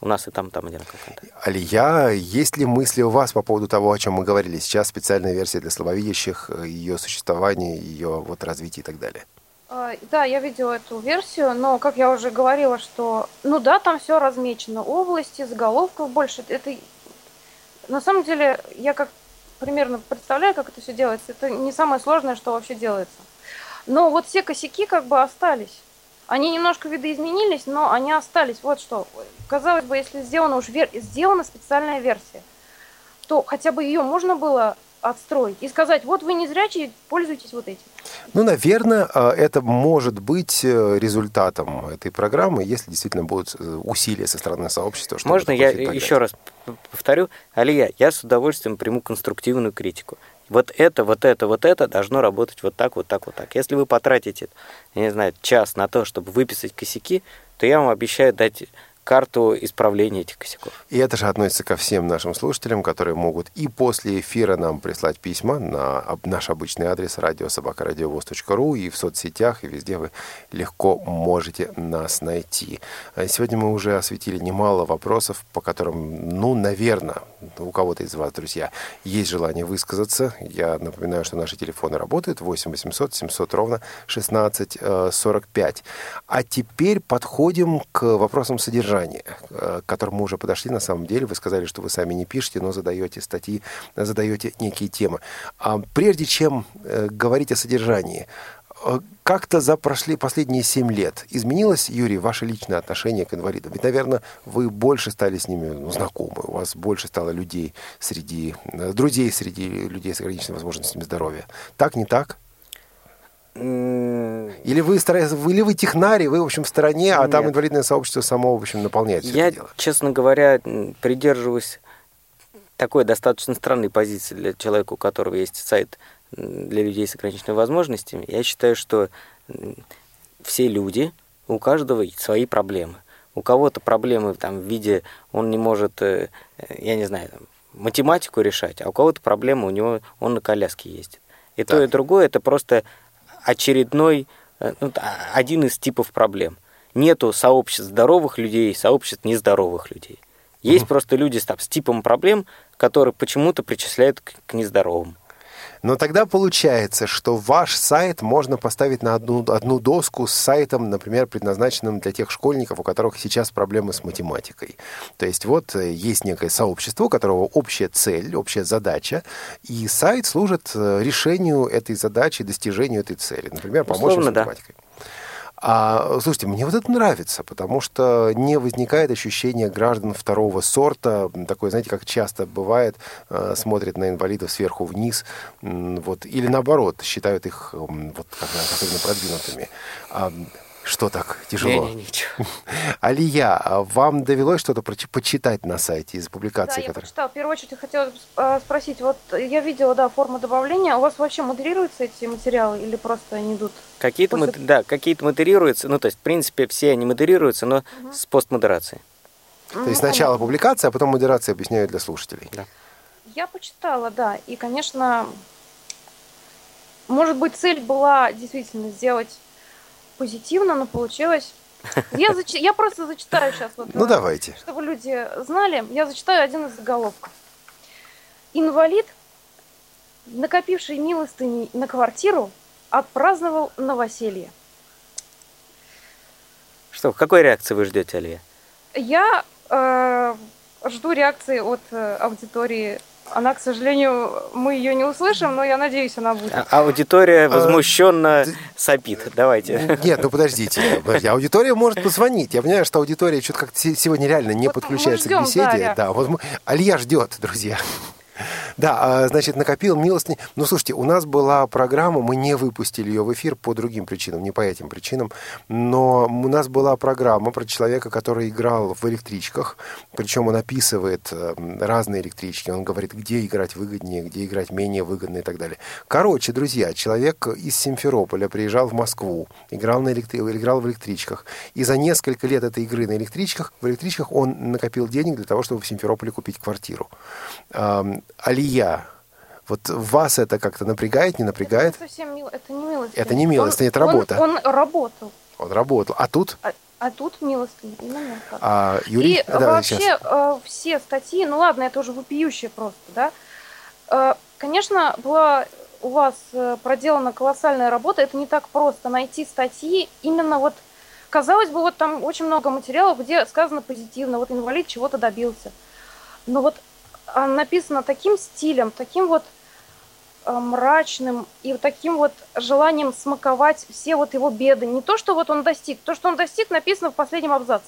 у нас и там, и там одинаковый контент. Алия, есть ли мысли у вас по поводу того, о чем мы говорили сейчас, специальная версия для слабовидящих, ее существование, ее вот развитие и так далее? А, Да, я видела эту версию, но, как я уже говорила, что, ну да, там все размечено, области, заголовков больше. Это на самом деле я как примерно представляю, как это все делается. Это не самое сложное, что вообще делается. Но вот все косяки как бы остались. Они немножко видоизменились, но они остались. Вот что. Казалось бы, если сделана уж вер... сделана специальная версия, то хотя бы ее можно было отстроить и сказать, вот вы не зрячие, пользуйтесь вот этим. Ну, наверное, э, это может быть э, результатом этой программы, если действительно будут э, усилия со стороны сообщества. чтобы Можно я еще раз повторю? Алия, я с удовольствием приму конструктивную критику. Вот это, вот это, вот это должно работать вот так, вот так, вот так. Если вы потратите, я не знаю, час на то, чтобы выписать косяки, то я вам обещаю дать карту исправления этих косяков. И это же относится ко всем нашим слушателям, которые могут и после эфира нам прислать письма на наш обычный адрес радиособакарадиовоз.ру и в соцсетях, и везде вы легко можете нас найти. А сегодня мы уже осветили немало вопросов, по которым, ну, наверное, у кого-то из вас, друзья, есть желание высказаться. Я напоминаю, что наши телефоны работают 8 800 700 ровно 16 45. А теперь подходим к вопросам содержания содержание, э, к которому уже подошли на самом деле. Вы сказали, что вы сами не пишете, но задаете статьи, задаете некие темы. А прежде чем э, говорить о содержании, э, как-то за прошли последние семь лет изменилось, Юрий, ваше личное отношение к инвалидам? Ведь, наверное, вы больше стали с ними ну, знакомы, у вас больше стало людей среди, друзей среди людей с ограниченными возможностями здоровья. Так, не так? Или вы, или вы технари, вы, в общем, в стороне, а Нет. там инвалидное сообщество само, в общем, наполняет Я, честно говоря, придерживаюсь такой достаточно странной позиции для человека, у которого есть сайт для людей с ограниченными возможностями. Я считаю, что все люди, у каждого свои проблемы. У кого-то проблемы там, в виде, он не может, э, я не знаю, математику решать, а у кого-то проблемы, у него он на коляске ездит. И так. то, и другое, это просто очередной, э, ну, один из типов проблем. Нету сообществ здоровых людей, сообществ нездоровых людей. Есть угу. просто люди с, там, с типом проблем, которые почему-то причисляют к, к нездоровым. Но тогда получается, что ваш сайт можно поставить на одну, одну доску с сайтом, например, предназначенным для тех школьников, у которых сейчас проблемы с математикой. То есть вот э, есть некое сообщество, у которого общая цель, общая задача, и сайт служит э, решению этой задачи, достижению этой цели. Например, помочь с математикой. Да. А, слушайте, мне вот это нравится, потому что не возникает ощущения граждан второго сорта, такое, знаете, как часто бывает, э, смотрят на инвалидов сверху вниз, вот, или наоборот, считают их вот, как, особенно продвинутыми. Что так тяжело? Не, не, ничего. Алия, вам довелось что-то почитать на сайте из публикации? Да, которые... я прочитала. В первую очередь я хотела а, спросить, вот я видела, да, форму добавления. У вас вообще модерируются эти материалы или просто они идут? Какие-то, после... да, какие-то модерируются, ну, то есть, в принципе, все они модерируются, но угу. с постмодерацией. То есть сначала публикация, а потом модерация объясняют для слушателей. Да. Я почитала, да. И, конечно, может быть, цель была действительно сделать позитивно, но получилось. Я, зач... я просто зачитаю сейчас. Вот, ну, давайте. Чтобы люди знали, я зачитаю один из заголовков. Инвалид, накопивший милостыни на квартиру, отпраздновал новоселье. Что, какой реакции вы ждете, Алия? Я э, жду реакции от э, аудитории она, к сожалению, мы ее не услышим, но я надеюсь, она будет. А аудитория возмущенно а, сопит. Давайте. Нет, ну подождите. Аудитория может позвонить. Я понимаю, что аудитория что-то как-то сегодня реально не вот подключается ждем, к беседе. Да, да вот Алья ждет, друзья. Да, а, значит, накопил милостыни. Ну, слушайте, у нас была программа, мы не выпустили ее в эфир по другим причинам, не по этим причинам, но у нас была программа про человека, который играл в электричках, причем он описывает э, разные электрички, он говорит, где играть выгоднее, где играть менее выгодно и так далее. Короче, друзья, человек из Симферополя приезжал в Москву, играл, на электри... играл в электричках, и за несколько лет этой игры на электричках, в электричках он накопил денег для того, чтобы в Симферополе купить квартиру. Алия, вот вас это как-то напрягает, не напрягает? Это совсем мило, это не милость. Это не милость, это работа. Он, он работал. Он работал. А тут? А, а тут милость. Именно так. А, Юрий? И да, вообще сейчас. Э, все статьи, ну ладно, это уже вопиющее просто, да? Э, конечно, была у вас э, проделана колоссальная работа. Это не так просто найти статьи именно вот казалось бы, вот там очень много материалов, где сказано позитивно, вот инвалид чего-то добился. Но вот а, написано таким стилем, таким вот а, мрачным и таким вот желанием смаковать все вот его беды. Не то, что вот он достиг, то, что он достиг, написано в последнем абзаце.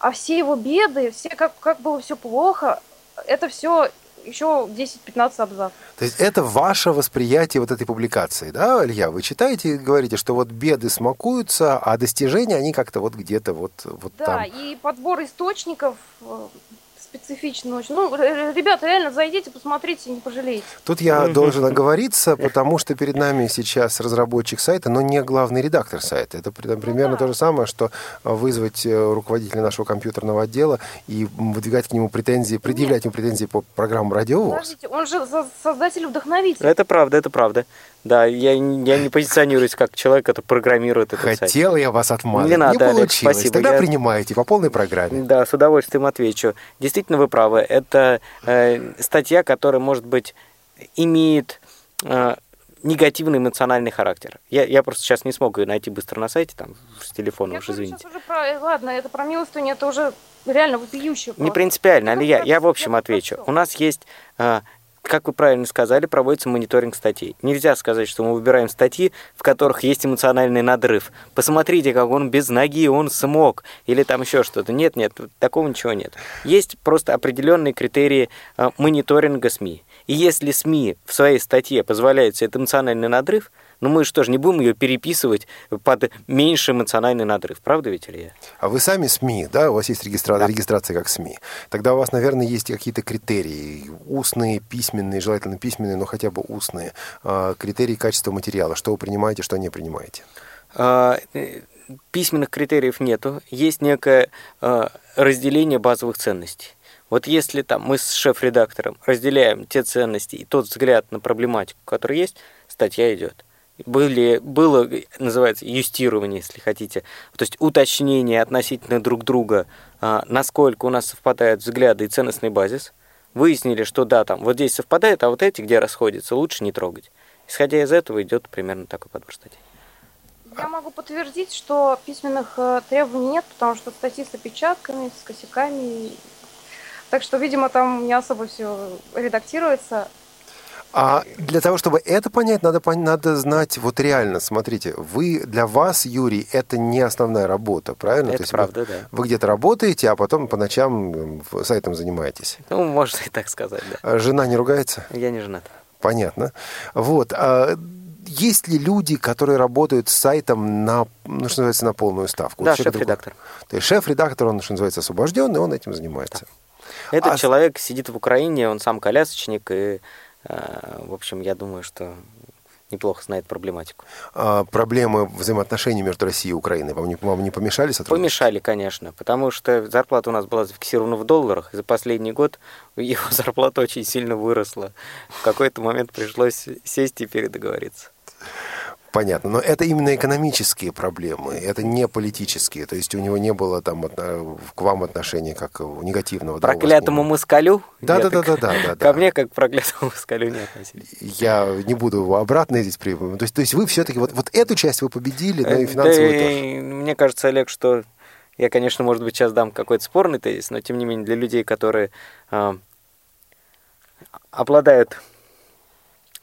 А все его беды, все как, как было все плохо, это все еще 10-15 абзацев. То есть это ваше восприятие вот этой публикации, да, Илья? Вы читаете и говорите, что вот беды смакуются, а достижения, они как-то вот где-то вот, вот да, там. Да, и подбор источников э, специфично очень. Ну, ребята, реально зайдите, посмотрите, не пожалеете. Тут я должен оговориться, потому что перед нами сейчас разработчик сайта, но не главный редактор сайта. Это примерно ну, да. то же самое, что вызвать э, руководителя нашего компьютерного отдела и выдвигать к нему претензии, предъявлять Нет. ему претензии по программам радиовоз. Подождите, он же создатель-вдохновитель. Это правда, это правда. Да, я, я не позиционируюсь как человек, который программирует этот Хотел сайт. я вас отмазать, не, надо, не получилось. спасибо. Тогда я... принимаете по полной программе. Да, с удовольствием отвечу. Действительно, вы правы. Это э, статья, которая, может быть, имеет э, негативный эмоциональный характер. Я, я просто сейчас не смог ее найти быстро на сайте, там, с телефона, я уж извините. Уже про... Ладно, это про милостыню, это уже реально вопиющее. Не принципиально, Али, я, я в общем отвечу. У нас есть э, как вы правильно сказали, проводится мониторинг статей. Нельзя сказать, что мы выбираем статьи, в которых есть эмоциональный надрыв. Посмотрите, как он без ноги, он смог, или там еще что-то. Нет, нет, такого ничего нет. Есть просто определенные критерии э, мониторинга СМИ. И если СМИ в своей статье позволяют себе эмоциональный надрыв, ну мы что ж не будем ее переписывать под меньший эмоциональный надрыв, правда ведь, Илья? А вы сами СМИ, да? У вас есть регистра... да. регистрация как СМИ. Тогда у вас, наверное, есть какие-то критерии, устные, письменные, желательно письменные, но хотя бы устные, а, критерии качества материала, что вы принимаете, что не принимаете. А, э, письменных критериев нету, есть некое а, разделение базовых ценностей. Вот если там мы с шеф-редактором разделяем те ценности и тот взгляд на проблематику, который есть, статья идет были, было, называется, юстирование, если хотите, то есть уточнение относительно друг друга, а, насколько у нас совпадают взгляды и ценностный базис. Выяснили, что да, там вот здесь совпадает, а вот эти, где расходятся, лучше не трогать. Исходя из этого идет примерно такой подбор статей. Я могу подтвердить, что письменных э, требований нет, потому что статьи с опечатками, с косяками. Так что, видимо, там не особо все редактируется. А для того, чтобы это понять, надо, надо знать вот реально. Смотрите, вы для вас, Юрий, это не основная работа, правильно? Это То есть правда, вы, да. Вы где-то работаете, а потом по ночам сайтом занимаетесь. Ну, можно и так сказать, да. А жена не ругается? Я не женат. Понятно. Вот. А есть ли люди, которые работают с сайтом на, ну, что называется, на полную ставку? Да, вот шеф-редактор. То есть шеф-редактор, он, что называется, освобожденный, он этим занимается. Да. Этот а... человек сидит в Украине, он сам колясочник, и в общем, я думаю, что неплохо знает проблематику. А проблемы взаимоотношений между Россией и Украиной вам не, вам не помешали сотрудничать? Помешали, конечно, потому что зарплата у нас была зафиксирована в долларах, и за последний год его зарплата очень сильно выросла. В какой-то момент пришлось сесть и передоговориться. Понятно, но это именно экономические проблемы, это не политические, то есть у него не было там к вам отношения как негативного. Проклятому да, москалю? Да, да, да, да, да, да. Ко мне как к проклятому москалю не относились. Я не буду его обратно здесь при... То есть, то есть вы все-таки вот, вот эту часть вы победили, но и финансовую да, тоже. Мне кажется, Олег, что я, конечно, может быть, сейчас дам какой-то спорный тезис, но тем не менее для людей, которые э, обладают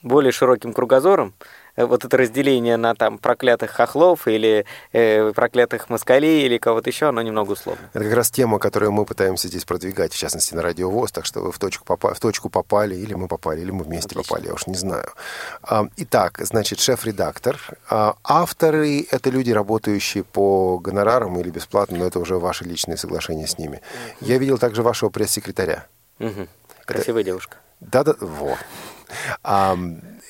более широким кругозором, Э, вот это разделение на там проклятых хохлов или э, проклятых москалей или кого-то еще, оно немного условно. Это как раз тема, которую мы пытаемся здесь продвигать, в частности, на Радио ВОЗ, так что вы в точку, попа- в точку попали, или мы попали, или мы вместе Отлично. попали, я уж не знаю. Итак, значит, шеф-редактор. А, авторы — это люди, работающие по гонорарам или бесплатно, но это уже ваши личные соглашения с ними. Я видел также вашего пресс-секретаря. Угу. Красивая это... девушка. Да-да, во. А,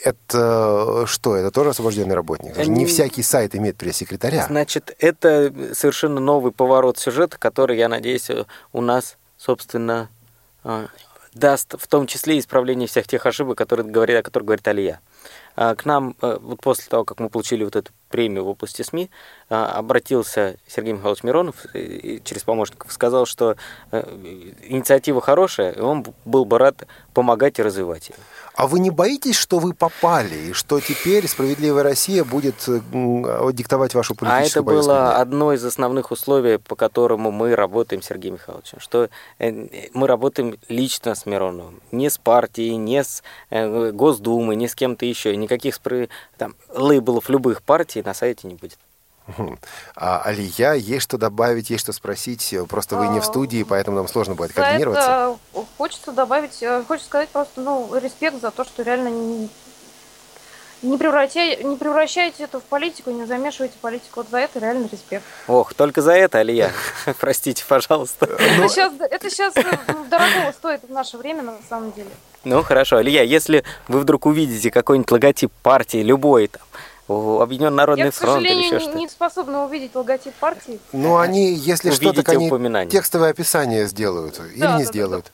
это что? Это тоже освобожденный работник? Они... Не всякий сайт имеет пресс-секретаря. Значит, это совершенно новый поворот сюжета, который, я надеюсь, у нас, собственно, а, даст в том числе исправление всех тех ошибок, которые говорит, о которых говорит Алия. А, к нам, э, вот после того, как мы получили вот эту премию в области СМИ, обратился Сергей Михайлович Миронов через помощников, сказал, что э, инициатива хорошая, и он был бы рад помогать и развивать ее. А вы не боитесь, что вы попали, и что теперь «Справедливая Россия» будет диктовать вашу политическую А это было одно из основных условий, по которому мы работаем с Сергеем Михайловичем, что э, мы работаем лично с Мироновым, не с партией, не с Госдумой, не с кем-то еще никаких там, лейблов любых партий на сайте не будет. А Алия, есть что добавить, есть что спросить? Просто вы не в а, студии, поэтому нам сложно будет координироваться. хочется добавить, э, хочется сказать просто, ну, респект за то, что реально не, Не превращайте, не превращайте это в политику, не замешивайте политику. Вот за это реально респект. Ох, только за это, Алия. Простите, пожалуйста. Это сейчас, это сейчас э, дорого стоит в наше время, на самом деле. Ну, хорошо. Алия, если вы вдруг увидите какой-нибудь логотип партии, любой там, Объединенный Народный Я, к фронт или еще сожалению, что-то. не способна увидеть логотип партии. Ну, они, если что, так они текстовое описание сделают или Да, не да, да, сделают. Да,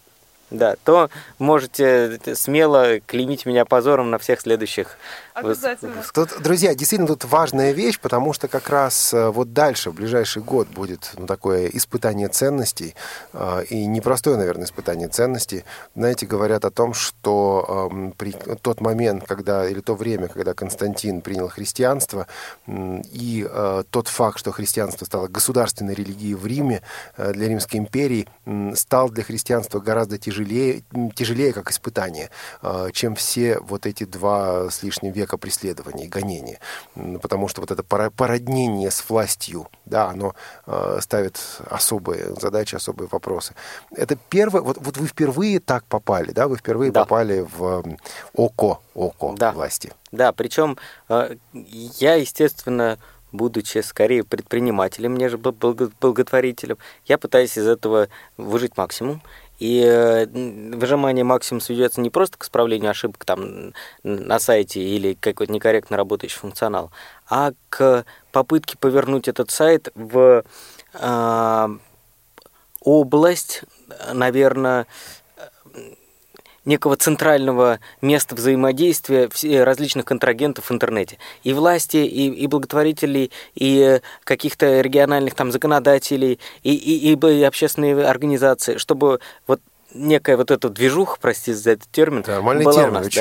то можете смело клеймить меня позором на всех следующих Обязательно. Тут, друзья, действительно тут важная вещь, потому что как раз э, вот дальше, в ближайший год, будет ну, такое испытание ценностей, э, и непростое, наверное, испытание ценностей. Знаете, говорят о том, что эм, при тот момент, когда, или то время, когда Константин принял христианство, и э, тот факт, что христианство стало государственной религией в Риме, э, для Римской империи, стал для христианства гораздо тяжелее, м, тяжелее как испытание, э, чем все вот эти два с лишним века преследования и гонения. М, Потому что вот это породнение с властью, да, оно э, ставит особые задачи, особые вопросы. Это первое, вот, вот вы впервые так попали, да, вы впервые Да. попали в око, око Да. власти. Да, причем э, я, естественно, будучи скорее предпринимателем, нежели бл- благо- благотворителем, я пытаюсь из этого выжить максимум. И э, выжимание максимум сведется не просто к исправлению ошибок там на сайте или какой-то некорректно работающий функционал, а к попытке повернуть этот сайт в э, область, наверное, некого центрального места взаимодействия все- различных контрагентов в интернете. И власти, и, и благотворителей, и э, каких-то региональных там законодателей, и, и, и общественные организации, чтобы вот некая вот эта движуха, простите за этот термин, Нормальный была у термин, нас, вы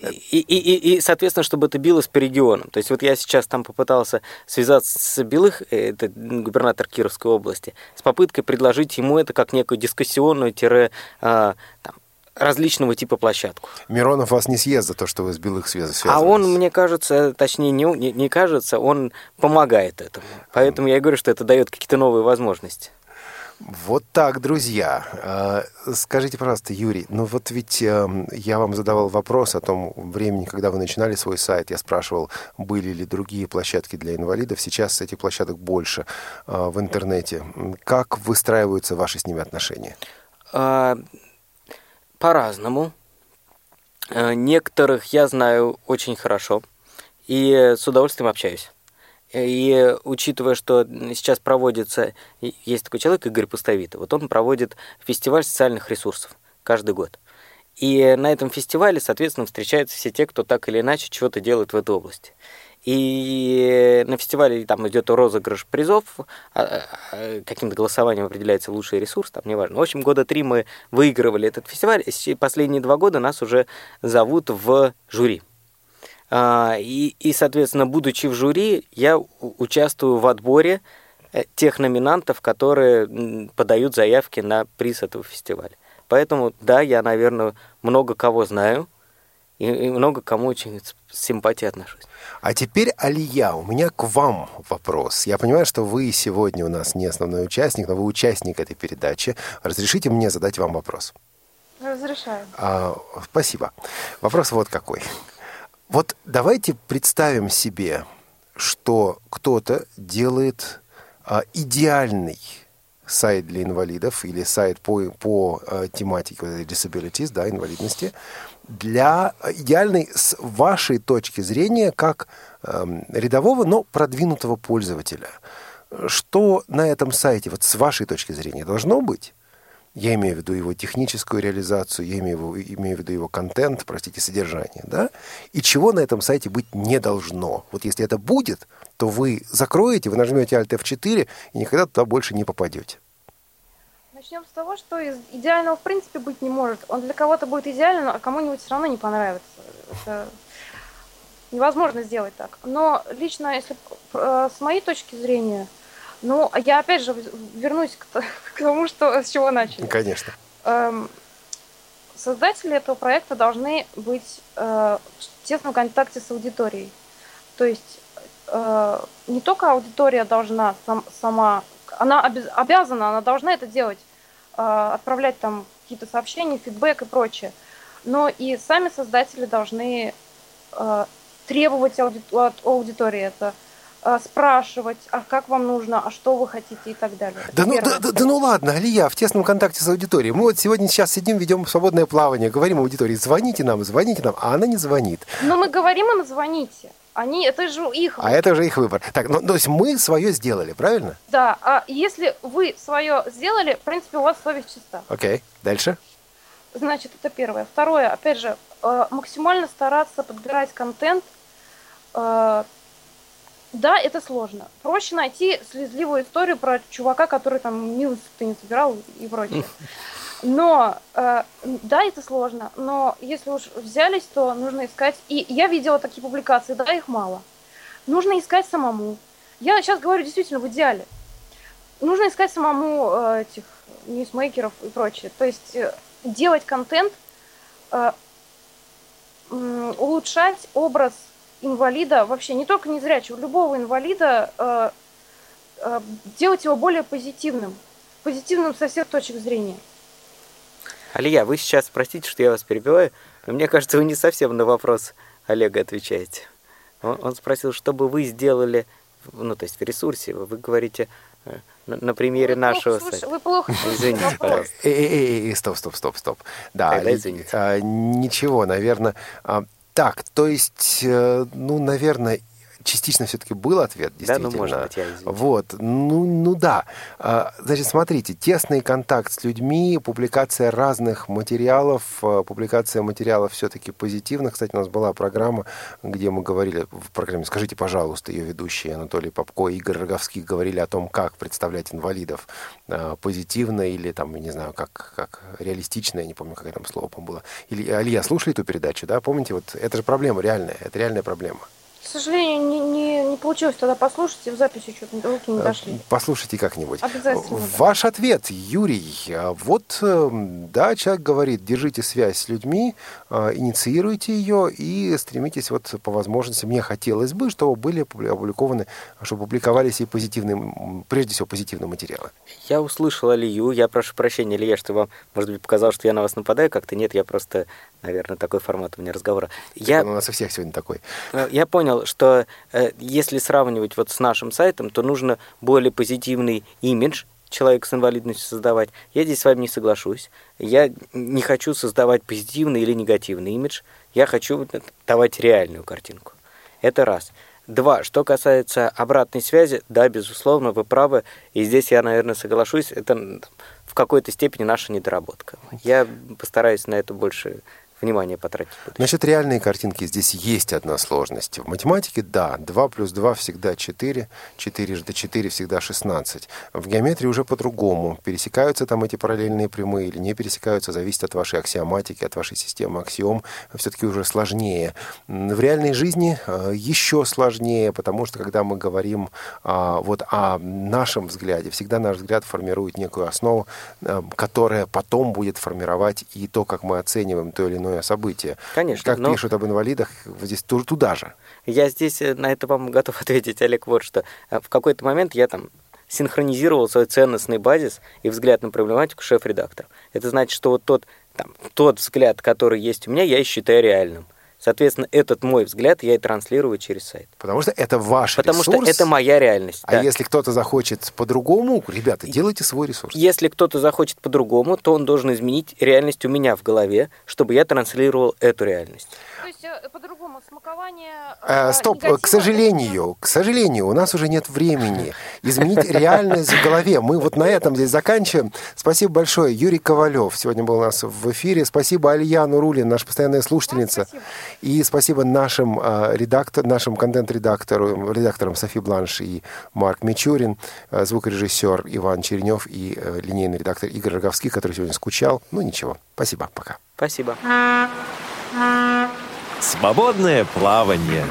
да. И, и, и, и, соответственно, чтобы это билось по регионам. То есть вот я сейчас там попытался связаться с Белых, э, это губернатор Кировской области, с попыткой предложить ему это как некую дискуссионную тире, а, там, различного типа площадку. Миронов вас не съест за то, что вы с белых связываетесь. А он, мне кажется, точнее, не, не, не кажется, он помогает этому. Поэтому я и говорю, что это дает какие-то новые возможности. Вот так, друзья. Э, Скажите, пожалуйста, Юрий, ну вот ведь э, я вам задавал вопрос о том времени, когда вы начинали свой сайт. Я спрашивал, были ли другие площадки для инвалидов. Сейчас этих площадок больше э, в интернете. Как выстраиваются ваши с ними отношения? По-разному. Э, Некоторых я знаю очень хорошо и с удовольствием общаюсь. И учитывая, что сейчас проводится, есть такой человек, Игорь Пустовитов, вот он проводит фестиваль социальных ресурсов каждый год. И на этом фестивале, соответственно, встречаются все те, кто так или иначе чего-то делает в этой области. И на фестивале там идет розыгрыш призов, а, а, каким-то голосованием определяется лучший ресурс, там неважно. В общем, года три мы выигрывали этот фестиваль, и последние два года нас уже зовут в жюри. А, И, и, соответственно, будучи в жюри, я участвую в отборе э, тех номинантов, которые подают заявки на приз этого фестиваля. Поэтому, да, я, наверное, много кого знаю и, и много к кому очень с симпатией отношусь. А теперь, Алия, у меня к вам вопрос. Я понимаю, что вы сегодня у нас не основной участник, но вы участник этой передачи. Разрешите мне задать вам вопрос? Разрешаю. А, спасибо. Вопрос вот какой. Вот давайте представим себе, что кто-то делает а, идеальный сайт для инвалидов или сайт по, по а, тематике вот disabilities, да, инвалидности, для идеальной с вашей точки зрения как эм, рядового, но продвинутого пользователя. Что на этом сайте, вот с вашей точки зрения, должно быть? Я имею в виду его техническую реализацию, я имею, в- имею в виду его контент, простите, содержание, да? И чего на этом сайте быть не должно. Вот если это будет, то вы закроете, вы нажмете Alt F4 и никогда туда больше не попадете. Начнем с того, что из- идеального в принципе быть не может. Он для кого-то будет идеален, а кому-нибудь все равно не понравится. Это невозможно сделать так. Но лично, если э, с моей точки зрения, ну, я опять же вернусь к, к тому, что, с чего начали. Конечно. Эм, создатели этого проекта должны быть э, в тесном контакте с аудиторией. То есть э, не только аудитория должна сам- сама, она обяз- обязана, она должна это делать, отправлять там какие-то сообщения, фидбэк и прочее. Но и сами создатели должны э, требовать от аудитории это, а, спрашивать, а как вам нужно, а что вы хотите и так далее. Да ну, да, да- да ну ладно, Алия, в тесном контакте с аудиторией. Мы вот сегодня сейчас сидим, ведем свободное плавание, говорим аудитории, звоните нам, звоните нам, а она не звонит. Но мы говорим им, звоните. Они, это же их А это уже их выбор. Так, ну, то есть мы свое сделали, правильно? Да, а если вы свое сделали, в принципе, у вас совесть чиста. Окей, дальше. Значит, это первое. Второе, опять же, э, максимально стараться подбирать контент. Э, Да, это сложно. Проще найти слезливую историю про чувака, который там милость не собирал и прочее. Но, э, да, это сложно, но если уж взялись, то нужно искать. И я видела такие публикации, да, их мало. Нужно искать самому. Я сейчас говорю действительно в идеале. Нужно искать самому э, этих ньюсмейкеров и прочее. То есть э, делать контент, э, улучшать образ инвалида, вообще не только незрячего, любого инвалида, э, э, делать его более позитивным. Позитивным со всех точек зрения. Алия, вы сейчас, простите, что я вас перебиваю, но мне кажется, вы не совсем на вопрос Олега отвечаете. Он, он спросил, что бы вы сделали, ну, то есть в ресурсе, вы говорите э, на, на примере Вы плохо нашего слуш- сайта. Вы плохо Извините, вопрос. пожалуйста. Эй, эй, эй, эй, стоп, стоп, стоп, стоп. Да, Тогда извините. а, ничего, наверное. а, так, то есть, э, ну, наверное, частично все-таки был ответ, Да, ну, действительно. может быть, я извините. Вот, ну, ну да. А, Значит, смотрите, тесный контакт с людьми, публикация разных материалов, а, публикация материалов все-таки позитивных. Кстати, у нас была программа, где мы говорили в программе «Скажите, пожалуйста», ее ведущие Анатолий Попко и Игорь Роговский говорили о том, как представлять инвалидов а, позитивно или там, не знаю, как, как реалистично, я не помню, какое там слово по-моему было. Или, Алия, слушали эту передачу, да? Помните, вот это же проблема реальная, это реальная проблема. К сожалению, не, не, не получилось тогда послушать, и в записи что-то руки не дошли. Послушайте как-нибудь. Обязательно, да. Ваш ответ, Юрий. А Вот, э, да, человек говорит, держите связь с людьми, э, инициируйте ее и стремитесь вот по возможности. Мне хотелось бы, чтобы были опубли- опубликованы, чтобы публиковались и позитивные, прежде всего, позитивные материалы. Я услышал Алию, я прошу прощения, Илья, что вам, может быть, показалось, что я на вас нападаю, как-то нет, я просто, наверное, такой формат у меня разговора. Я, У нас у всех сегодня такой. э, я понял, что э, если сравнивать вот с нашим сайтом, то нужно более позитивный имидж человека с инвалидностью создавать. Я здесь с вами не соглашусь. Я не хочу создавать позитивный или негативный имидж. Я хочу давать реальную картинку. Это раз. Два. Что касается обратной связи, да, безусловно, вы правы. И здесь я, наверное, соглашусь. Это в какой-то степени наша недоработка. Я постараюсь на это больше внимания потратить. Насчет реальной картинки здесь есть одна сложность. В математике, да, 2 плюс 2 всегда 4, 4 до 4 всегда 16. В геометрии уже по-другому. Пересекаются там эти параллельные прямые или не пересекаются, зависит от вашей аксиоматики, от вашей системы аксиом. Все-таки уже сложнее. В реальной жизни э, еще сложнее, потому что когда мы говорим а, вот о нашем взгляде, всегда наш взгляд формирует некую основу, э, которая потом будет формировать и то, как мы оцениваем то или иное событие. Конечно, Как но- пишут об инвалидах, здесь тоже туда же. Я здесь э, на это вам готов ответить, Олег, вот что. Э, В какой-то момент я там синхронизировал свой ценностный базис и взгляд на проблематику шеф-редактор. Это значит, что вот тот, там, тот взгляд, который есть у меня, я и считаю реальным. Соответственно, этот мой взгляд я и транслирую через сайт. Потому что это ваш Потому ресурс. что это моя реальность. А да. если кто-то захочет по-другому, ребята, делайте свой ресурс. Если кто-то захочет по-другому, то он должен изменить реальность у меня в голове, чтобы я транслировал эту реальность. То есть, э, по-другому, смакование... Э, э, стоп, негатива, к сожалению, к сожалению, у нас уже нет времени изменить реальность в голове. Мы вот на этом здесь заканчиваем. Спасибо большое. Юрий Ковалев сегодня был у нас в эфире. Спасибо Альяну Рулин, наша постоянная слушательница. спасибо. И спасибо нашим, э, редактор, нашим контент-редакторам редакторам Софи Бланш и Марк Мичурин, э, звукорежиссер Иван Черенев и э, линейный редактор Игорь Роговский, который сегодня скучал. Ну ничего, спасибо, пока. Спасибо. Свободное плавание.